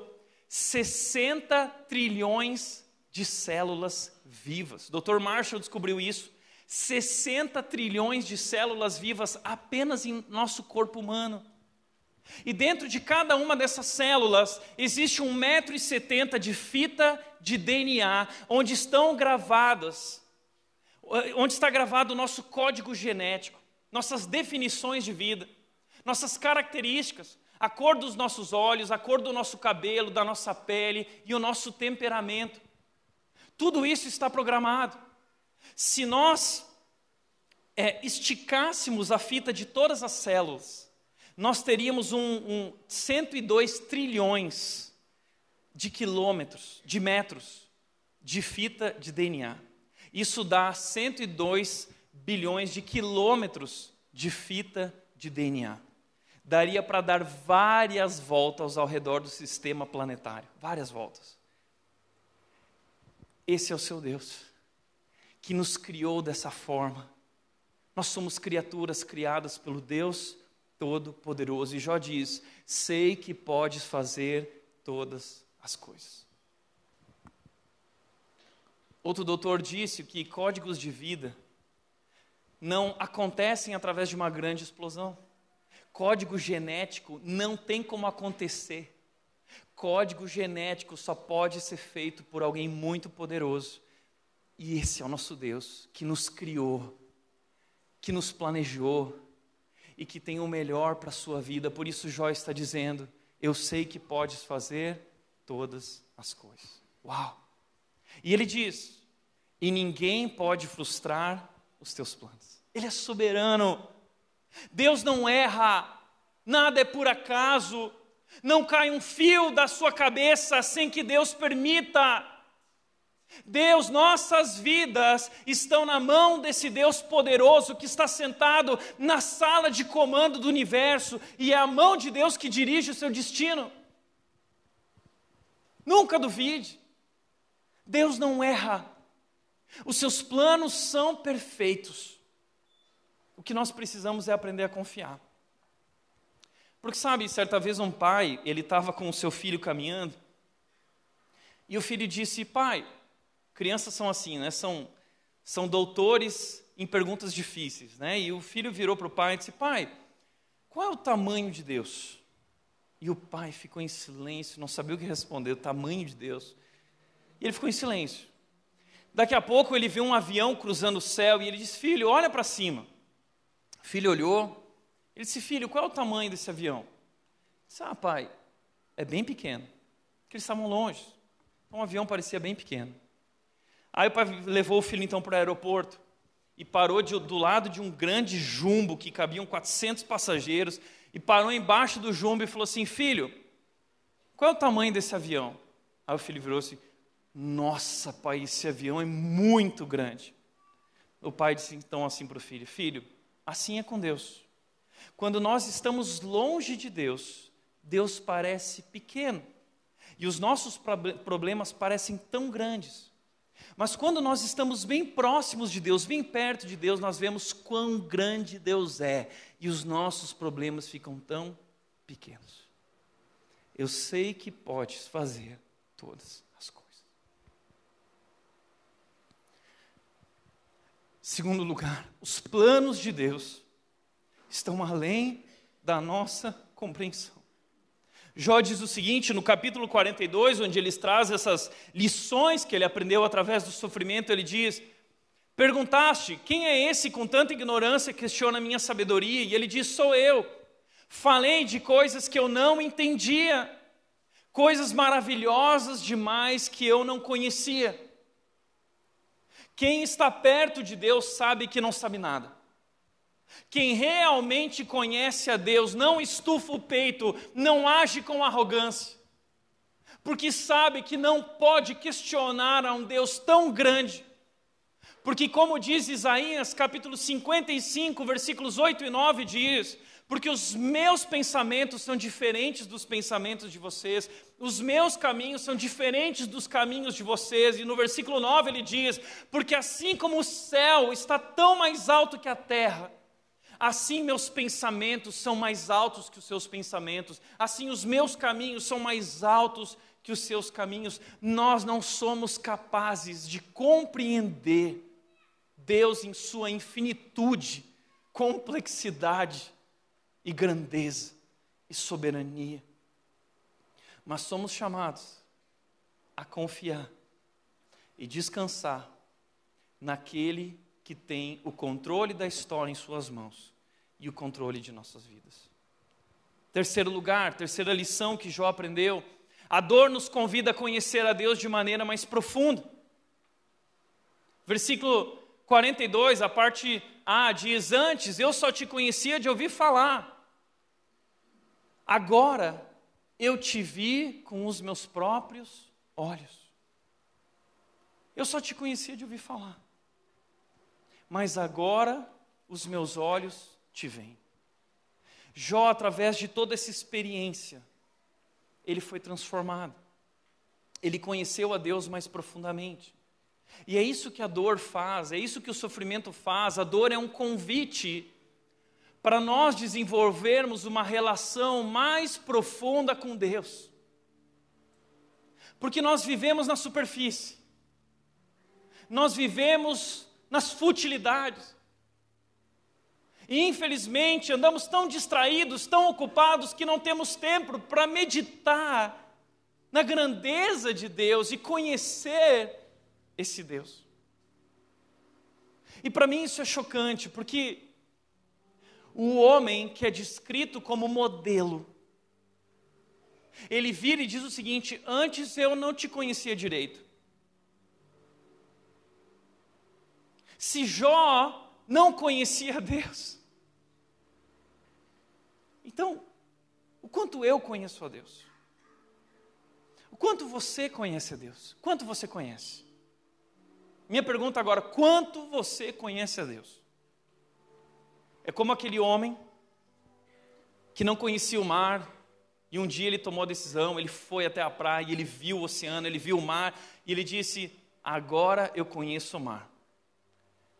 60 trilhões de células vivas. Dr. Marshall descobriu isso. 60 trilhões de células vivas apenas em nosso corpo humano. E dentro de cada uma dessas células existe um metro e setenta de fita de DNA, onde estão gravadas, onde está gravado o nosso código genético, nossas definições de vida, nossas características, a cor dos nossos olhos, a cor do nosso cabelo, da nossa pele e o nosso temperamento. Tudo isso está programado. Se nós é, esticássemos a fita de todas as células, nós teríamos um, um 102 trilhões de quilômetros, de metros de fita de DNA. Isso dá 102 bilhões de quilômetros de fita de DNA. Daria para dar várias voltas ao redor do sistema planetário várias voltas. Esse é o seu Deus, que nos criou dessa forma. Nós somos criaturas criadas pelo Deus Todo-Poderoso. E Jó diz: Sei que podes fazer todas as coisas. Outro doutor disse que códigos de vida não acontecem através de uma grande explosão. Código genético não tem como acontecer. Código genético só pode ser feito por alguém muito poderoso. E esse é o nosso Deus que nos criou, que nos planejou, e que tem o melhor para a sua vida. Por isso, Jó está dizendo: Eu sei que podes fazer todas as coisas. Uau! E ele diz: E ninguém pode frustrar os teus planos. Ele é soberano. Deus não erra, nada é por acaso. Não cai um fio da sua cabeça sem que Deus permita. Deus, nossas vidas estão na mão desse Deus poderoso que está sentado na sala de comando do universo e é a mão de Deus que dirige o seu destino. Nunca duvide. Deus não erra. Os seus planos são perfeitos. O que nós precisamos é aprender a confiar. Porque sabe, certa vez um pai, ele estava com o seu filho caminhando, e o filho disse: "Pai, crianças são assim, né? São, são doutores em perguntas difíceis, né? E o filho virou para o pai e disse: Pai, qual é o tamanho de Deus? E o pai ficou em silêncio, não sabia o que responder, o tamanho de Deus. E ele ficou em silêncio. Daqui a pouco ele viu um avião cruzando o céu e ele disse: Filho, olha para cima. O filho olhou. Ele disse: Filho, qual é o tamanho desse avião? Ele disse: Ah, pai, é bem pequeno. Porque eles estavam longe. Então o avião parecia bem pequeno. Aí o pai levou o filho então para o aeroporto. e parou de, do lado de um grande jumbo que cabiam 400 passageiros e parou embaixo do jumbo e falou assim: Filho, qual é o tamanho desse avião? Aí o filho virou assim: Nossa, pai, esse avião é muito grande. O pai disse então assim para o filho: Filho, assim é com Deus. Quando nós estamos longe de Deus, Deus parece pequeno e os nossos problemas parecem tão grandes. Mas quando nós estamos bem próximos de Deus, bem perto de Deus, nós vemos quão grande Deus é e os nossos problemas ficam tão pequenos. Eu sei que podes fazer todas as coisas. Segundo lugar, os planos de Deus estão além da nossa compreensão. Jó diz o seguinte no capítulo 42, onde ele traz essas lições que ele aprendeu através do sofrimento, ele diz: Perguntaste, quem é esse com tanta ignorância que questiona a minha sabedoria? E ele diz: Sou eu. Falei de coisas que eu não entendia, coisas maravilhosas demais que eu não conhecia. Quem está perto de Deus sabe que não sabe nada. Quem realmente conhece a Deus não estufa o peito, não age com arrogância, porque sabe que não pode questionar a um Deus tão grande. Porque, como diz Isaías capítulo 55, versículos 8 e 9, diz: Porque os meus pensamentos são diferentes dos pensamentos de vocês, os meus caminhos são diferentes dos caminhos de vocês. E no versículo 9 ele diz: Porque assim como o céu está tão mais alto que a terra, Assim meus pensamentos são mais altos que os seus pensamentos, assim os meus caminhos são mais altos que os seus caminhos. Nós não somos capazes de compreender Deus em sua infinitude, complexidade e grandeza e soberania. Mas somos chamados a confiar e descansar naquele que tem o controle da história em suas mãos e o controle de nossas vidas. Terceiro lugar, terceira lição que Jó aprendeu: a dor nos convida a conhecer a Deus de maneira mais profunda. Versículo 42, a parte A diz: Antes eu só te conhecia de ouvir falar, agora eu te vi com os meus próprios olhos. Eu só te conhecia de ouvir falar mas agora os meus olhos te veem. Jó, através de toda essa experiência, ele foi transformado. Ele conheceu a Deus mais profundamente. E é isso que a dor faz, é isso que o sofrimento faz. A dor é um convite para nós desenvolvermos uma relação mais profunda com Deus. Porque nós vivemos na superfície, nós vivemos nas futilidades. E infelizmente andamos tão distraídos, tão ocupados, que não temos tempo para meditar na grandeza de Deus e conhecer esse Deus. E para mim isso é chocante, porque o homem que é descrito como modelo, ele vira e diz o seguinte: Antes eu não te conhecia direito, se Jó não conhecia Deus. Então, o quanto eu conheço a Deus? O quanto você conhece a Deus? Quanto você conhece? Minha pergunta agora: quanto você conhece a Deus? É como aquele homem que não conhecia o mar, e um dia ele tomou a decisão, ele foi até a praia, ele viu o oceano, ele viu o mar, e ele disse: Agora eu conheço o mar.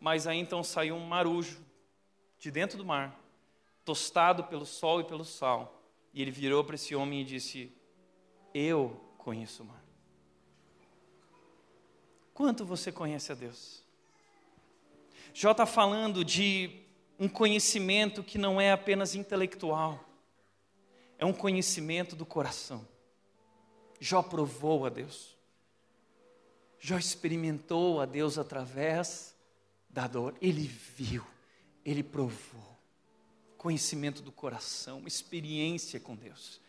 Mas aí então saiu um marujo de dentro do mar, tostado pelo sol e pelo sal. E ele virou para esse homem e disse: Eu conheço o mar. Quanto você conhece a Deus? Jó está falando de um conhecimento que não é apenas intelectual, é um conhecimento do coração. Jó provou a Deus. Jó experimentou a Deus através da dor. Ele viu, ele provou. Conhecimento do coração, experiência com Deus.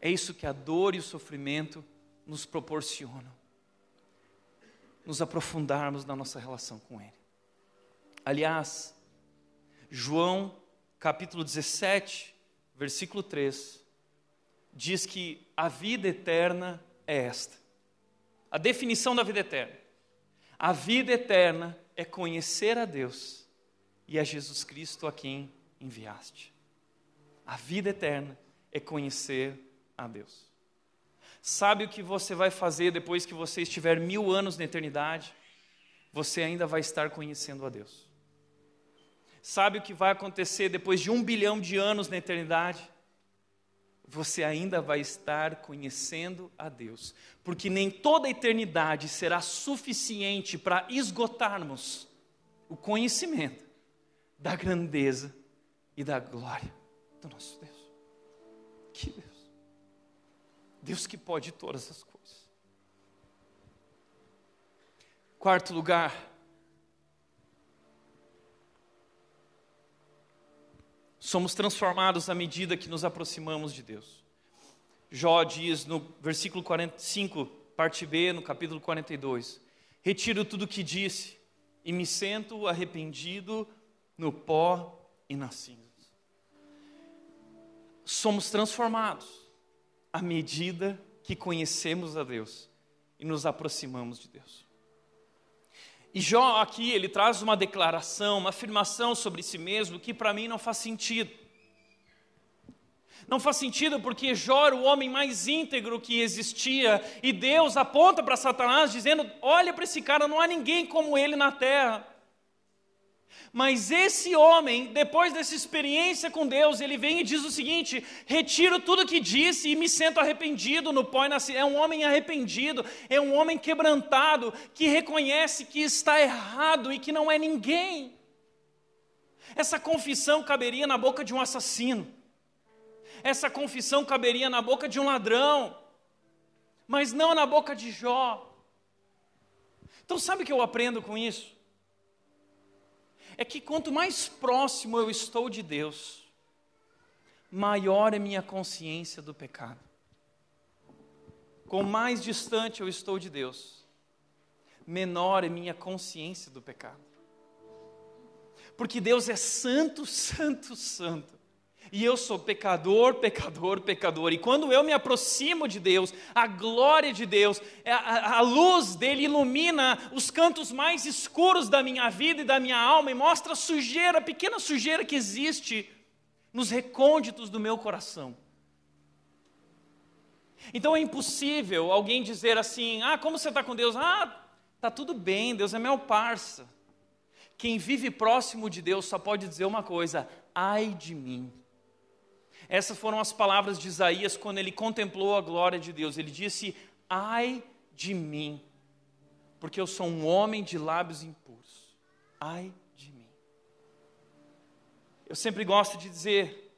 É isso que a dor e o sofrimento nos proporcionam. Nos aprofundarmos na nossa relação com Ele. Aliás, João capítulo 17, versículo 3, diz que a vida eterna é esta. A definição da vida eterna. A vida eterna é conhecer a Deus e a Jesus Cristo a quem enviaste. A vida eterna é conhecer a Deus. Sabe o que você vai fazer depois que você estiver mil anos na eternidade? Você ainda vai estar conhecendo a Deus. Sabe o que vai acontecer depois de um bilhão de anos na eternidade? Você ainda vai estar conhecendo a Deus, porque nem toda a eternidade será suficiente para esgotarmos o conhecimento da grandeza e da glória do nosso Deus. Que Deus! Deus que pode todas as coisas. Quarto lugar, somos transformados à medida que nos aproximamos de Deus. Jó diz no versículo 45, parte B, no capítulo 42: Retiro tudo o que disse e me sento arrependido no pó e nas cinzas. Somos transformados à medida que conhecemos a Deus e nos aproximamos de Deus. E Jó aqui, ele traz uma declaração, uma afirmação sobre si mesmo que para mim não faz sentido. Não faz sentido porque Jó era o homem mais íntegro que existia e Deus aponta para Satanás dizendo: Olha para esse cara, não há ninguém como ele na terra. Mas esse homem, depois dessa experiência com Deus, ele vem e diz o seguinte: retiro tudo que disse e me sinto arrependido no pó e É um homem arrependido, é um homem quebrantado, que reconhece que está errado e que não é ninguém. Essa confissão caberia na boca de um assassino, essa confissão caberia na boca de um ladrão, mas não na boca de Jó. Então, sabe o que eu aprendo com isso? É que quanto mais próximo eu estou de Deus, maior é minha consciência do pecado. Quanto mais distante eu estou de Deus, menor é minha consciência do pecado. Porque Deus é santo, santo, santo. E eu sou pecador, pecador, pecador. E quando eu me aproximo de Deus, a glória de Deus, é a, a, luz dele ilumina os cantos mais escuros da minha vida e da minha alma e mostra a sujeira, a pequena sujeira que existe nos recônditos do meu coração. Então é impossível alguém dizer assim: ah, como você está com Deus? Ah, tá tudo bem, Deus é meu parça. Quem vive próximo de Deus só pode dizer uma coisa: ai de mim essas foram as palavras de Isaías quando ele contemplou a glória de Deus. Ele disse: Ai de mim, porque eu sou um homem de lábios impuros. Ai de mim. Eu sempre gosto de dizer,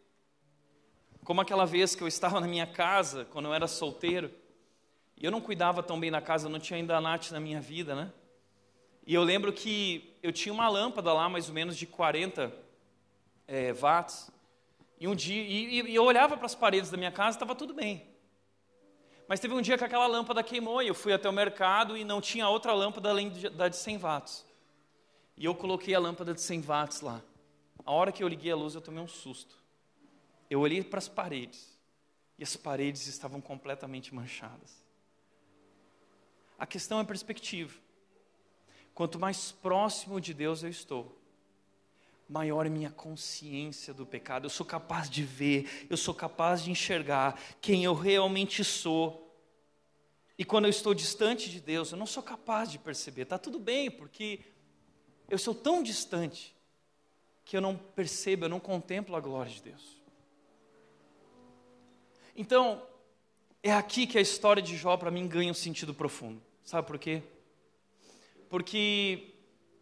como aquela vez que eu estava na minha casa, quando eu era solteiro, e eu não cuidava tão bem da casa, não tinha ainda a Nath na minha vida, né? E eu lembro que eu tinha uma lâmpada lá, mais ou menos de 40 é, watts, e um dia, e, e eu olhava para as paredes da minha casa, estava tudo bem. Mas teve um dia que aquela lâmpada queimou e eu fui até o mercado e não tinha outra lâmpada além da de 100 watts. E eu coloquei a lâmpada de 100 watts lá. A hora que eu liguei a luz, eu tomei um susto. Eu olhei para as paredes e as paredes estavam completamente manchadas. A questão é perspectiva. Quanto mais próximo de Deus eu estou, maior é minha consciência do pecado. Eu sou capaz de ver, eu sou capaz de enxergar quem eu realmente sou. E quando eu estou distante de Deus, eu não sou capaz de perceber. Está tudo bem, porque eu sou tão distante que eu não percebo, eu não contemplo a glória de Deus. Então, é aqui que a história de Jó para mim ganha um sentido profundo. Sabe por quê? Porque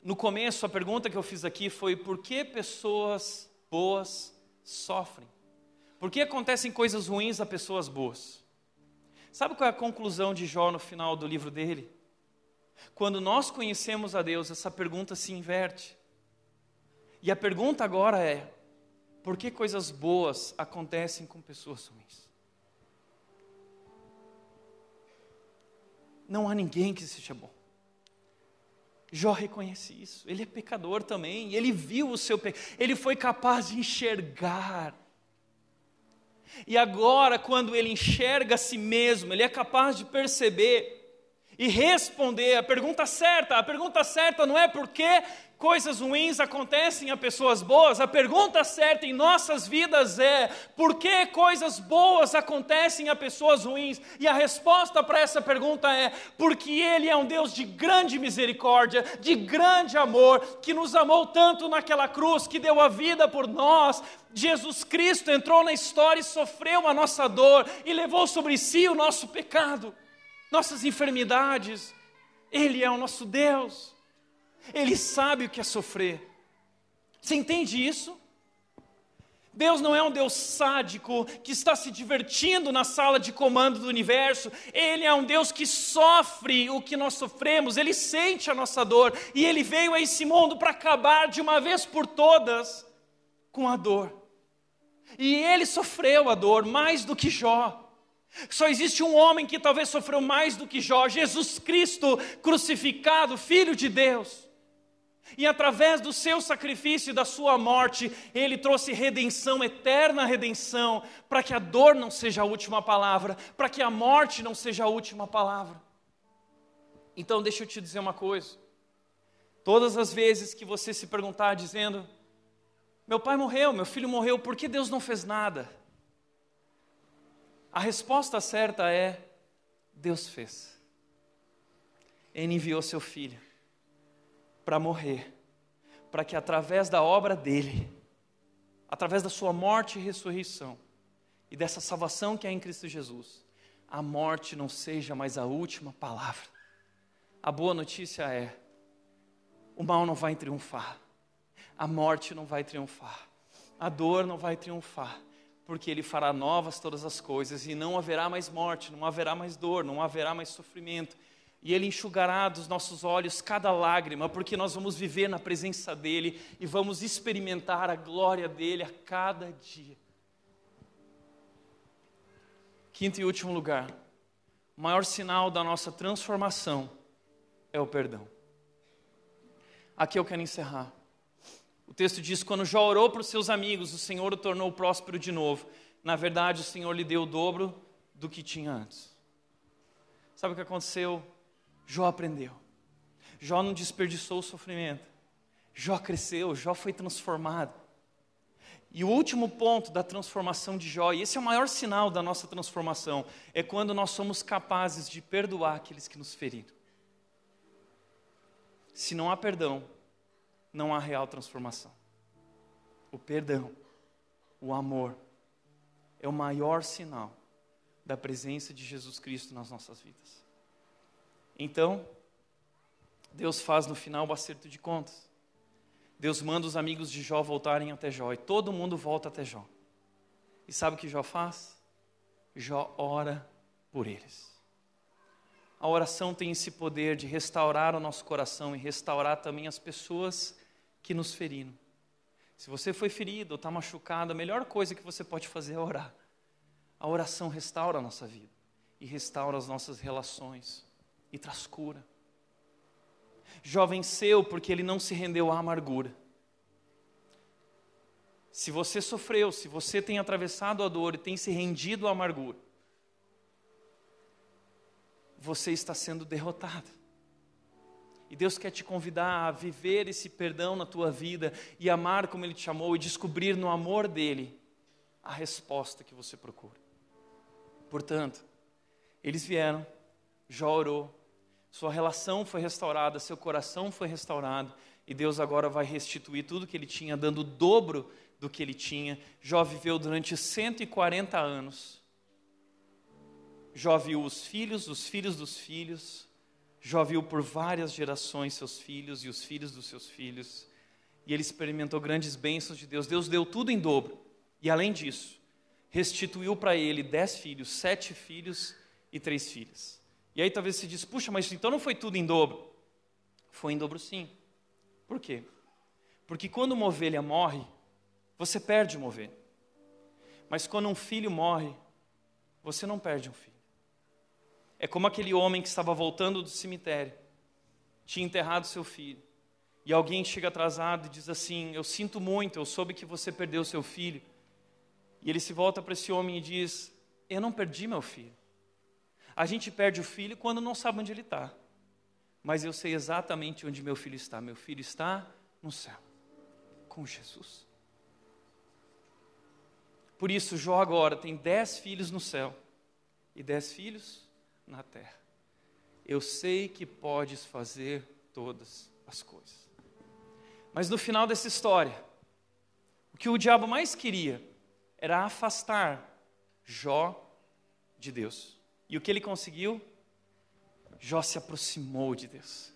no começo, a pergunta que eu fiz aqui foi: por que pessoas boas sofrem? Por que acontecem coisas ruins a pessoas boas? Sabe qual é a conclusão de Jó no final do livro dele? Quando nós conhecemos a Deus, essa pergunta se inverte. E a pergunta agora é: por que coisas boas acontecem com pessoas ruins? Não há ninguém que seja bom. Jó reconhece isso. Ele é pecador também. Ele viu o seu pecado. Ele foi capaz de enxergar. E agora, quando ele enxerga a si mesmo, ele é capaz de perceber e responder a pergunta certa. A pergunta certa não é por que coisas ruins acontecem a pessoas boas. A pergunta certa em nossas vidas é por que coisas boas acontecem a pessoas ruins? E a resposta para essa pergunta é porque Ele é um Deus de grande misericórdia, de grande amor, que nos amou tanto naquela cruz, que deu a vida por nós. Jesus Cristo entrou na história e sofreu a nossa dor e levou sobre si o nosso pecado nossas enfermidades. Ele é o nosso Deus. Ele sabe o que é sofrer. Você entende isso? Deus não é um Deus sádico que está se divertindo na sala de comando do universo. Ele é um Deus que sofre o que nós sofremos, ele sente a nossa dor e ele veio a esse mundo para acabar de uma vez por todas com a dor. E ele sofreu a dor mais do que Jó. Só existe um homem que talvez sofreu mais do que Jó, Jesus Cristo crucificado, Filho de Deus. E através do seu sacrifício e da sua morte, ele trouxe redenção, eterna redenção, para que a dor não seja a última palavra, para que a morte não seja a última palavra. Então, deixa eu te dizer uma coisa. Todas as vezes que você se perguntar dizendo: Meu pai morreu, meu filho morreu, por que Deus não fez nada? A resposta certa é: Deus fez. Ele enviou seu filho para morrer, para que através da obra dele, através da sua morte e ressurreição, e dessa salvação que há em Cristo Jesus, a morte não seja mais a última palavra. A boa notícia é: o mal não vai triunfar, a morte não vai triunfar, a dor não vai triunfar, porque Ele fará novas todas as coisas, e não haverá mais morte, não haverá mais dor, não haverá mais sofrimento, e Ele enxugará dos nossos olhos cada lágrima, porque nós vamos viver na presença dEle e vamos experimentar a glória dEle a cada dia. Quinto e último lugar, o maior sinal da nossa transformação é o perdão. Aqui eu quero encerrar. O texto diz: quando Jó orou para os seus amigos, o Senhor o tornou próspero de novo. Na verdade, o Senhor lhe deu o dobro do que tinha antes. Sabe o que aconteceu? Jó aprendeu. Jó não desperdiçou o sofrimento. Jó cresceu, Jó foi transformado. E o último ponto da transformação de Jó, e esse é o maior sinal da nossa transformação, é quando nós somos capazes de perdoar aqueles que nos feriram. Se não há perdão, não há real transformação. O perdão, o amor, é o maior sinal da presença de Jesus Cristo nas nossas vidas. Então, Deus faz no final o acerto de contas. Deus manda os amigos de Jó voltarem até Jó e todo mundo volta até Jó. E sabe o que Jó faz? Jó ora por eles. A oração tem esse poder de restaurar o nosso coração e restaurar também as pessoas que nos feriram. Se você foi ferido ou está machucado, a melhor coisa que você pode fazer é orar. A oração restaura a nossa vida e restaura as nossas relações e traz cura. Jó venceu porque ele não se rendeu à amargura. Se você sofreu, se você tem atravessado a dor e tem se rendido à amargura, você está sendo derrotado. E Deus quer te convidar a viver esse perdão na tua vida e amar como Ele te chamou e descobrir no amor dele a resposta que você procura. Portanto, eles vieram, Jó orou, sua relação foi restaurada, seu coração foi restaurado e Deus agora vai restituir tudo que ele tinha, dando o dobro do que ele tinha. Jó viveu durante 140 anos. Jó viu os filhos, os filhos dos filhos, Jó viu por várias gerações seus filhos e os filhos dos seus filhos, e ele experimentou grandes bênçãos de Deus. Deus deu tudo em dobro, e além disso, restituiu para ele dez filhos, sete filhos e três filhas. E aí talvez você diz, puxa, mas então não foi tudo em dobro? Foi em dobro sim. Por quê? Porque quando uma ovelha morre, você perde uma ovelha. Mas quando um filho morre, você não perde um filho. É como aquele homem que estava voltando do cemitério. tinha enterrado seu filho. E alguém chega atrasado e diz assim: Eu sinto muito, eu soube que você perdeu seu filho. E ele se volta para esse homem e diz: Eu não perdi meu filho. A gente perde o filho quando não sabe onde ele está. Mas eu sei exatamente onde meu filho está. Meu filho está no céu, com Jesus. Por isso, Jó agora tem dez filhos no céu e dez filhos na terra. Eu sei que podes fazer todas as coisas. Mas no final dessa história, o que o diabo mais queria era afastar Jó de Deus. E o que ele conseguiu? Jó se aproximou de Deus.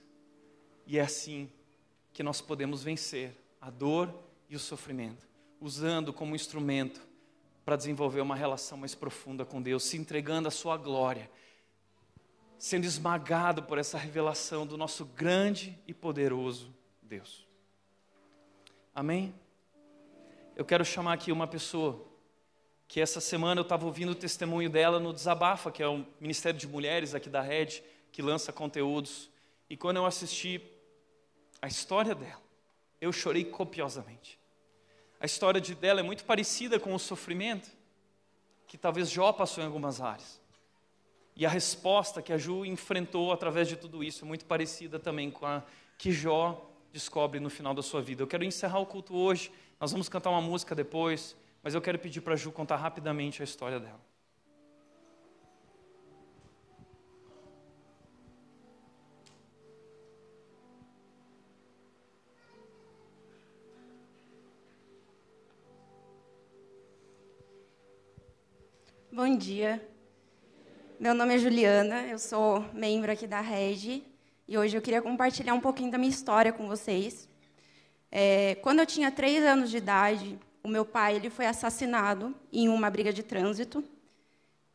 E é assim que nós podemos vencer a dor e o sofrimento, usando como instrumento para desenvolver uma relação mais profunda com Deus, se entregando à sua glória, sendo esmagado por essa revelação do nosso grande e poderoso Deus. Amém? Eu quero chamar aqui uma pessoa que essa semana eu estava ouvindo o testemunho dela no Desabafa, que é o Ministério de Mulheres aqui da Rede, que lança conteúdos. E quando eu assisti a história dela, eu chorei copiosamente. A história de dela é muito parecida com o sofrimento que talvez Jó passou em algumas áreas. E a resposta que a Ju enfrentou através de tudo isso é muito parecida também com a que Jó descobre no final da sua vida. Eu quero encerrar o culto hoje, nós vamos cantar uma música depois. Mas eu quero pedir para a Ju contar rapidamente a história dela. Bom dia. Meu nome é Juliana, eu sou membro aqui da Regi e hoje eu queria compartilhar um pouquinho da minha história com vocês. É, quando eu tinha três anos de idade, o meu pai ele foi assassinado em uma briga de trânsito.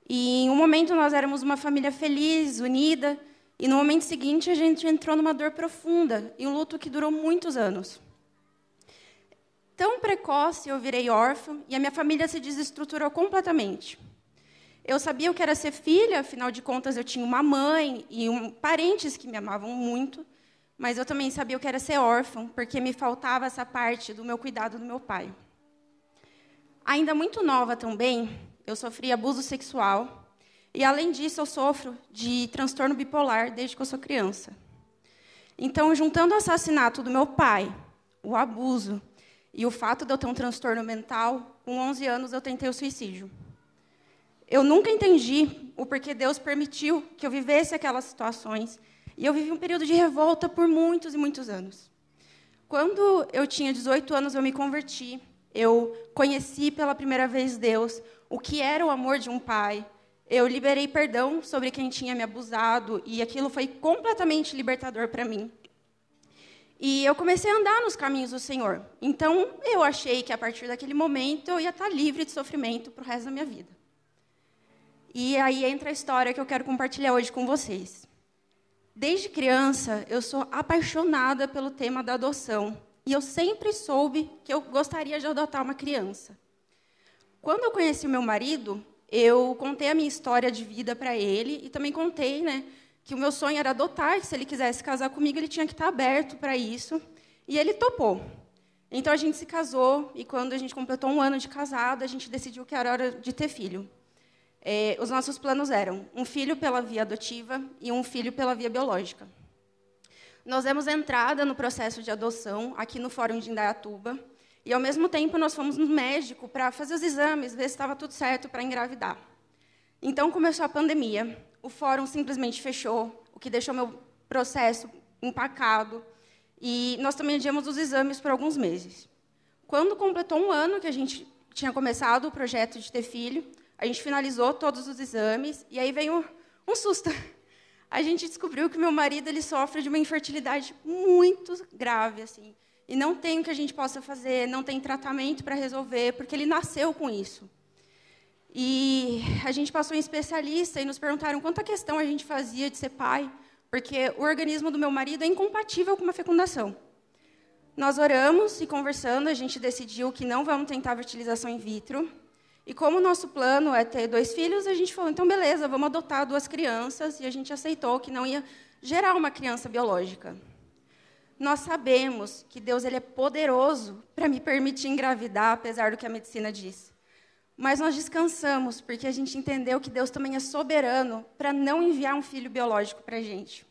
E em um momento nós éramos uma família feliz, unida, e no momento seguinte a gente entrou numa dor profunda e um luto que durou muitos anos. Tão precoce eu virei órfã e a minha família se desestruturou completamente. Eu sabia o que era ser filha, afinal de contas eu tinha uma mãe e um, parentes que me amavam muito, mas eu também sabia o que era ser órfã, porque me faltava essa parte do meu cuidado do meu pai. Ainda muito nova também, eu sofri abuso sexual. E, além disso, eu sofro de transtorno bipolar desde que eu sou criança. Então, juntando o assassinato do meu pai, o abuso e o fato de eu ter um transtorno mental, com 11 anos eu tentei o suicídio. Eu nunca entendi o porquê Deus permitiu que eu vivesse aquelas situações. E eu vivi um período de revolta por muitos e muitos anos. Quando eu tinha 18 anos, eu me converti eu conheci pela primeira vez Deus, o que era o amor de um pai. Eu liberei perdão sobre quem tinha me abusado e aquilo foi completamente libertador para mim. E eu comecei a andar nos caminhos do Senhor. Então, eu achei que a partir daquele momento eu ia estar livre de sofrimento para o resto da minha vida. E aí entra a história que eu quero compartilhar hoje com vocês. Desde criança, eu sou apaixonada pelo tema da adoção. E eu sempre soube que eu gostaria de adotar uma criança. Quando eu conheci o meu marido, eu contei a minha história de vida para ele e também contei, né, que o meu sonho era adotar, que se ele quisesse casar comigo, ele tinha que estar aberto para isso. E ele topou. Então a gente se casou e quando a gente completou um ano de casado, a gente decidiu que era hora de ter filho. É, os nossos planos eram um filho pela via adotiva e um filho pela via biológica. Nós demos entrada no processo de adoção aqui no Fórum de Indaiatuba. E, ao mesmo tempo, nós fomos no médico para fazer os exames, ver se estava tudo certo para engravidar. Então, começou a pandemia. O fórum simplesmente fechou, o que deixou meu processo empacado. E nós também adiamos os exames por alguns meses. Quando completou um ano que a gente tinha começado o projeto de ter filho, a gente finalizou todos os exames e aí veio um susto a gente descobriu que meu marido ele sofre de uma infertilidade muito grave, assim. E não tem o que a gente possa fazer, não tem tratamento para resolver, porque ele nasceu com isso. E a gente passou em especialista e nos perguntaram quanta questão a gente fazia de ser pai, porque o organismo do meu marido é incompatível com uma fecundação. Nós oramos e conversando, a gente decidiu que não vamos tentar fertilização in vitro. E como o nosso plano é ter dois filhos, a gente falou, então beleza, vamos adotar duas crianças, e a gente aceitou que não ia gerar uma criança biológica. Nós sabemos que Deus ele é poderoso para me permitir engravidar, apesar do que a medicina diz. Mas nós descansamos, porque a gente entendeu que Deus também é soberano para não enviar um filho biológico para a gente.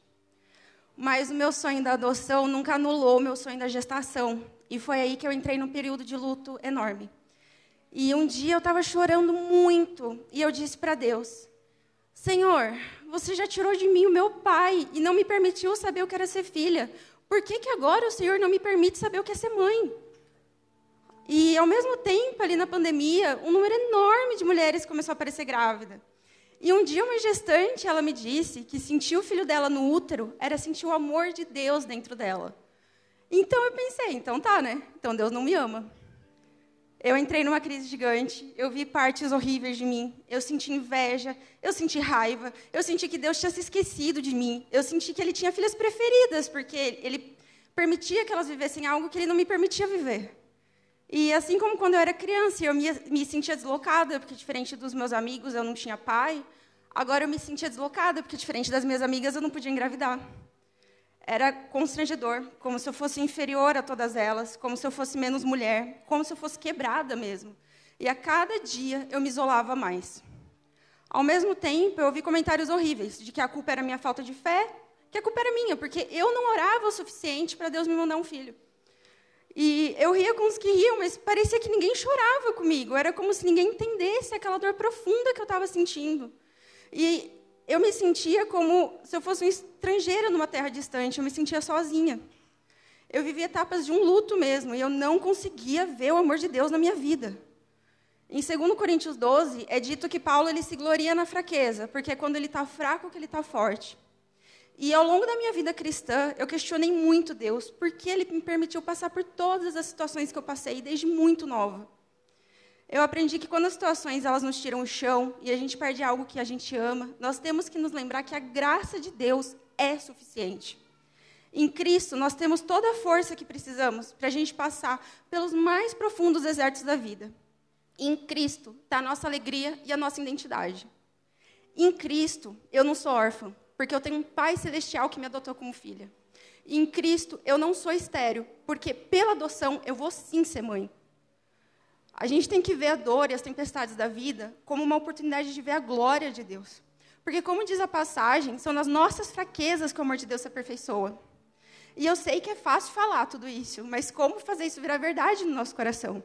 Mas o meu sonho da adoção nunca anulou o meu sonho da gestação. E foi aí que eu entrei num período de luto enorme. E um dia eu estava chorando muito e eu disse para Deus: Senhor, você já tirou de mim o meu pai e não me permitiu saber o que era ser filha. Por que, que agora o Senhor não me permite saber o que é ser mãe? E, ao mesmo tempo, ali na pandemia, um número enorme de mulheres começou a aparecer grávida. E um dia, uma gestante, ela me disse que sentir o filho dela no útero era sentir o amor de Deus dentro dela. Então, eu pensei, então tá, né? Então, Deus não me ama. Eu entrei numa crise gigante, eu vi partes horríveis de mim, eu senti inveja, eu senti raiva, eu senti que Deus tinha se esquecido de mim, eu senti que Ele tinha filhas preferidas, porque Ele permitia que elas vivessem algo que Ele não me permitia viver. E assim como quando eu era criança, eu me, me sentia deslocada, porque diferente dos meus amigos eu não tinha pai, agora eu me sentia deslocada, porque diferente das minhas amigas eu não podia engravidar. Era constrangedor, como se eu fosse inferior a todas elas, como se eu fosse menos mulher, como se eu fosse quebrada mesmo. E a cada dia eu me isolava mais. Ao mesmo tempo, eu ouvi comentários horríveis de que a culpa era minha falta de fé, que a culpa era minha, porque eu não orava o suficiente para Deus me mandar um filho. E eu ria com os que riam, mas parecia que ninguém chorava comigo. Era como se ninguém entendesse aquela dor profunda que eu estava sentindo. E eu me sentia como se eu fosse um estrangeira numa terra distante, eu me sentia sozinha. Eu vivia etapas de um luto mesmo, e eu não conseguia ver o amor de Deus na minha vida. Em 2 Coríntios 12, é dito que Paulo ele se gloria na fraqueza, porque é quando ele está fraco que ele está forte. E ao longo da minha vida cristã, eu questionei muito Deus, porque Ele me permitiu passar por todas as situações que eu passei desde muito nova. Eu aprendi que quando as situações elas nos tiram o chão e a gente perde algo que a gente ama, nós temos que nos lembrar que a graça de Deus é suficiente. Em Cristo, nós temos toda a força que precisamos para a gente passar pelos mais profundos desertos da vida. Em Cristo está a nossa alegria e a nossa identidade. Em Cristo, eu não sou órfã, porque eu tenho um Pai celestial que me adotou como filha. Em Cristo, eu não sou estéreo, porque pela adoção eu vou sim ser mãe. A gente tem que ver a dor e as tempestades da vida como uma oportunidade de ver a glória de Deus. Porque, como diz a passagem, são nas nossas fraquezas que o amor de Deus se aperfeiçoa. E eu sei que é fácil falar tudo isso, mas como fazer isso virar verdade no nosso coração?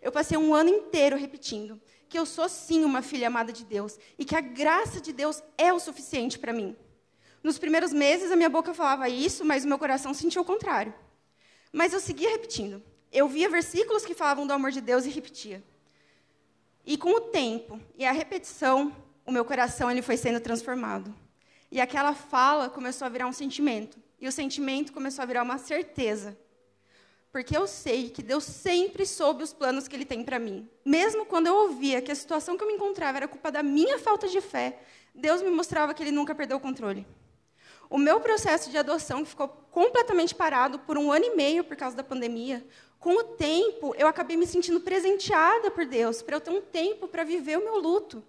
Eu passei um ano inteiro repetindo que eu sou sim uma filha amada de Deus e que a graça de Deus é o suficiente para mim. Nos primeiros meses, a minha boca falava isso, mas o meu coração sentia o contrário. Mas eu seguia repetindo. Eu via versículos que falavam do amor de Deus e repetia. E com o tempo e a repetição, o meu coração ele foi sendo transformado. E aquela fala começou a virar um sentimento. E o sentimento começou a virar uma certeza porque eu sei que Deus sempre soube os planos que Ele tem para mim. Mesmo quando eu ouvia que a situação que eu me encontrava era culpa da minha falta de fé, Deus me mostrava que Ele nunca perdeu o controle. O meu processo de adoção ficou completamente parado por um ano e meio por causa da pandemia. Com o tempo, eu acabei me sentindo presenteada por Deus, para eu ter um tempo para viver o meu luto.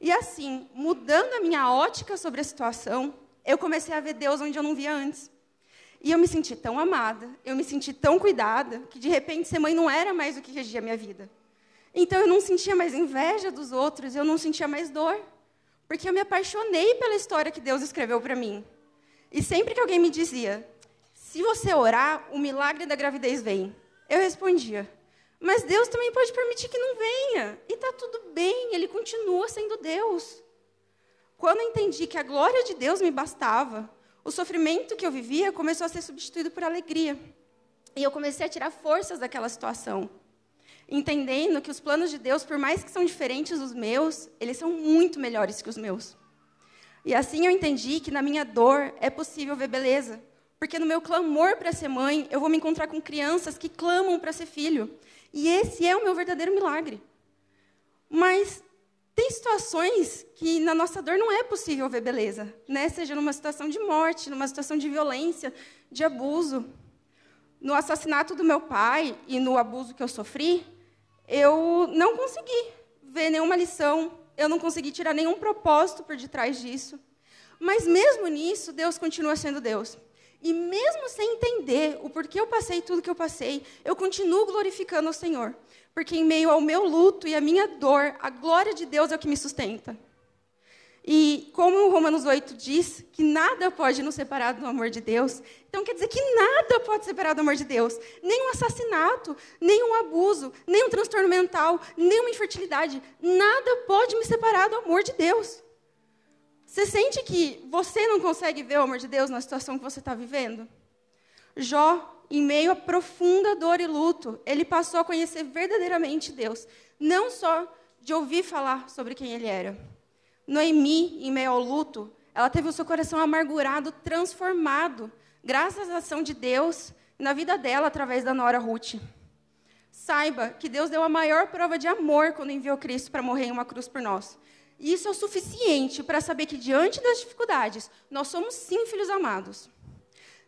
E assim, mudando a minha ótica sobre a situação, eu comecei a ver Deus onde eu não via antes. E eu me senti tão amada, eu me senti tão cuidada, que de repente ser mãe não era mais o que regia a minha vida. Então eu não sentia mais inveja dos outros, eu não sentia mais dor, porque eu me apaixonei pela história que Deus escreveu para mim. E sempre que alguém me dizia, se você orar, o milagre da gravidez vem, eu respondia, mas Deus também pode permitir que não venha, e está tudo bem, Ele continua sendo Deus. Quando eu entendi que a glória de Deus me bastava, o sofrimento que eu vivia começou a ser substituído por alegria. E eu comecei a tirar forças daquela situação, entendendo que os planos de Deus, por mais que são diferentes dos meus, eles são muito melhores que os meus. E assim eu entendi que na minha dor é possível ver beleza, porque no meu clamor para ser mãe, eu vou me encontrar com crianças que clamam para ser filho. E esse é o meu verdadeiro milagre. Mas tem situações que na nossa dor não é possível ver beleza, né? Seja numa situação de morte, numa situação de violência, de abuso. No assassinato do meu pai e no abuso que eu sofri, eu não consegui ver nenhuma lição, eu não consegui tirar nenhum propósito por detrás disso. Mas mesmo nisso, Deus continua sendo Deus. E mesmo sem entender o porquê eu passei tudo que eu passei, eu continuo glorificando o Senhor. Porque em meio ao meu luto e à minha dor, a glória de Deus é o que me sustenta. E como Romanos 8 diz que nada pode nos separar do amor de Deus, então quer dizer que nada pode separar do amor de Deus. Nem um assassinato, nem um abuso, nem um transtorno mental, nem uma infertilidade. Nada pode me separar do amor de Deus. Você sente que você não consegue ver o amor de Deus na situação que você está vivendo? Jó, em meio a profunda dor e luto, ele passou a conhecer verdadeiramente Deus, não só de ouvir falar sobre quem ele era. Noemi, em meio ao luto, ela teve o seu coração amargurado transformado, graças à ação de Deus na vida dela através da nora Ruth. Saiba que Deus deu a maior prova de amor quando enviou Cristo para morrer em uma cruz por nós. E isso é o suficiente para saber que diante das dificuldades, nós somos sim filhos amados.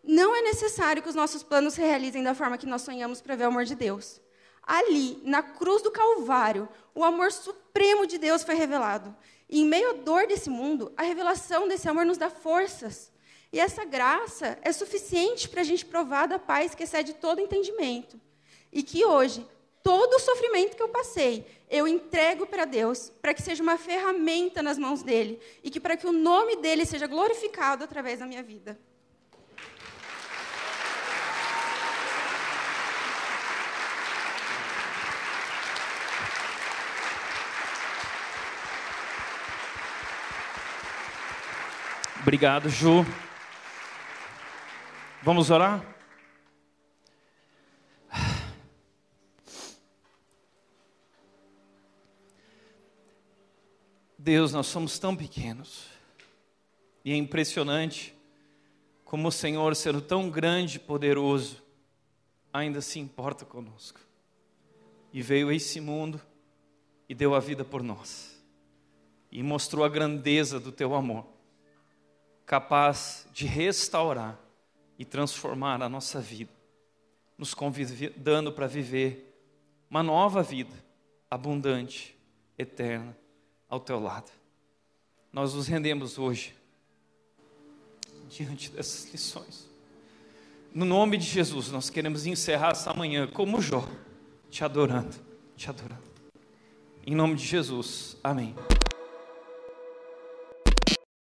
Não é necessário que os nossos planos se realizem da forma que nós sonhamos para ver o amor de Deus. Ali, na cruz do Calvário, o amor supremo de Deus foi revelado. E em meio à dor desse mundo, a revelação desse amor nos dá forças. E essa graça é suficiente para a gente provar da paz que excede todo entendimento. E que hoje, todo o sofrimento que eu passei, eu entrego para Deus, para que seja uma ferramenta nas mãos dele e que para que o nome dele seja glorificado através da minha vida. Obrigado, Ju. Vamos orar? Deus, nós somos tão pequenos. E é impressionante como o Senhor, sendo tão grande e poderoso, ainda se importa conosco. E veio a esse mundo e deu a vida por nós. E mostrou a grandeza do teu amor capaz de restaurar e transformar a nossa vida, nos convidando para viver uma nova vida, abundante, eterna, ao teu lado. Nós nos rendemos hoje diante dessas lições. No nome de Jesus, nós queremos encerrar essa manhã como Jó, te adorando, te adorando. Em nome de Jesus, amém.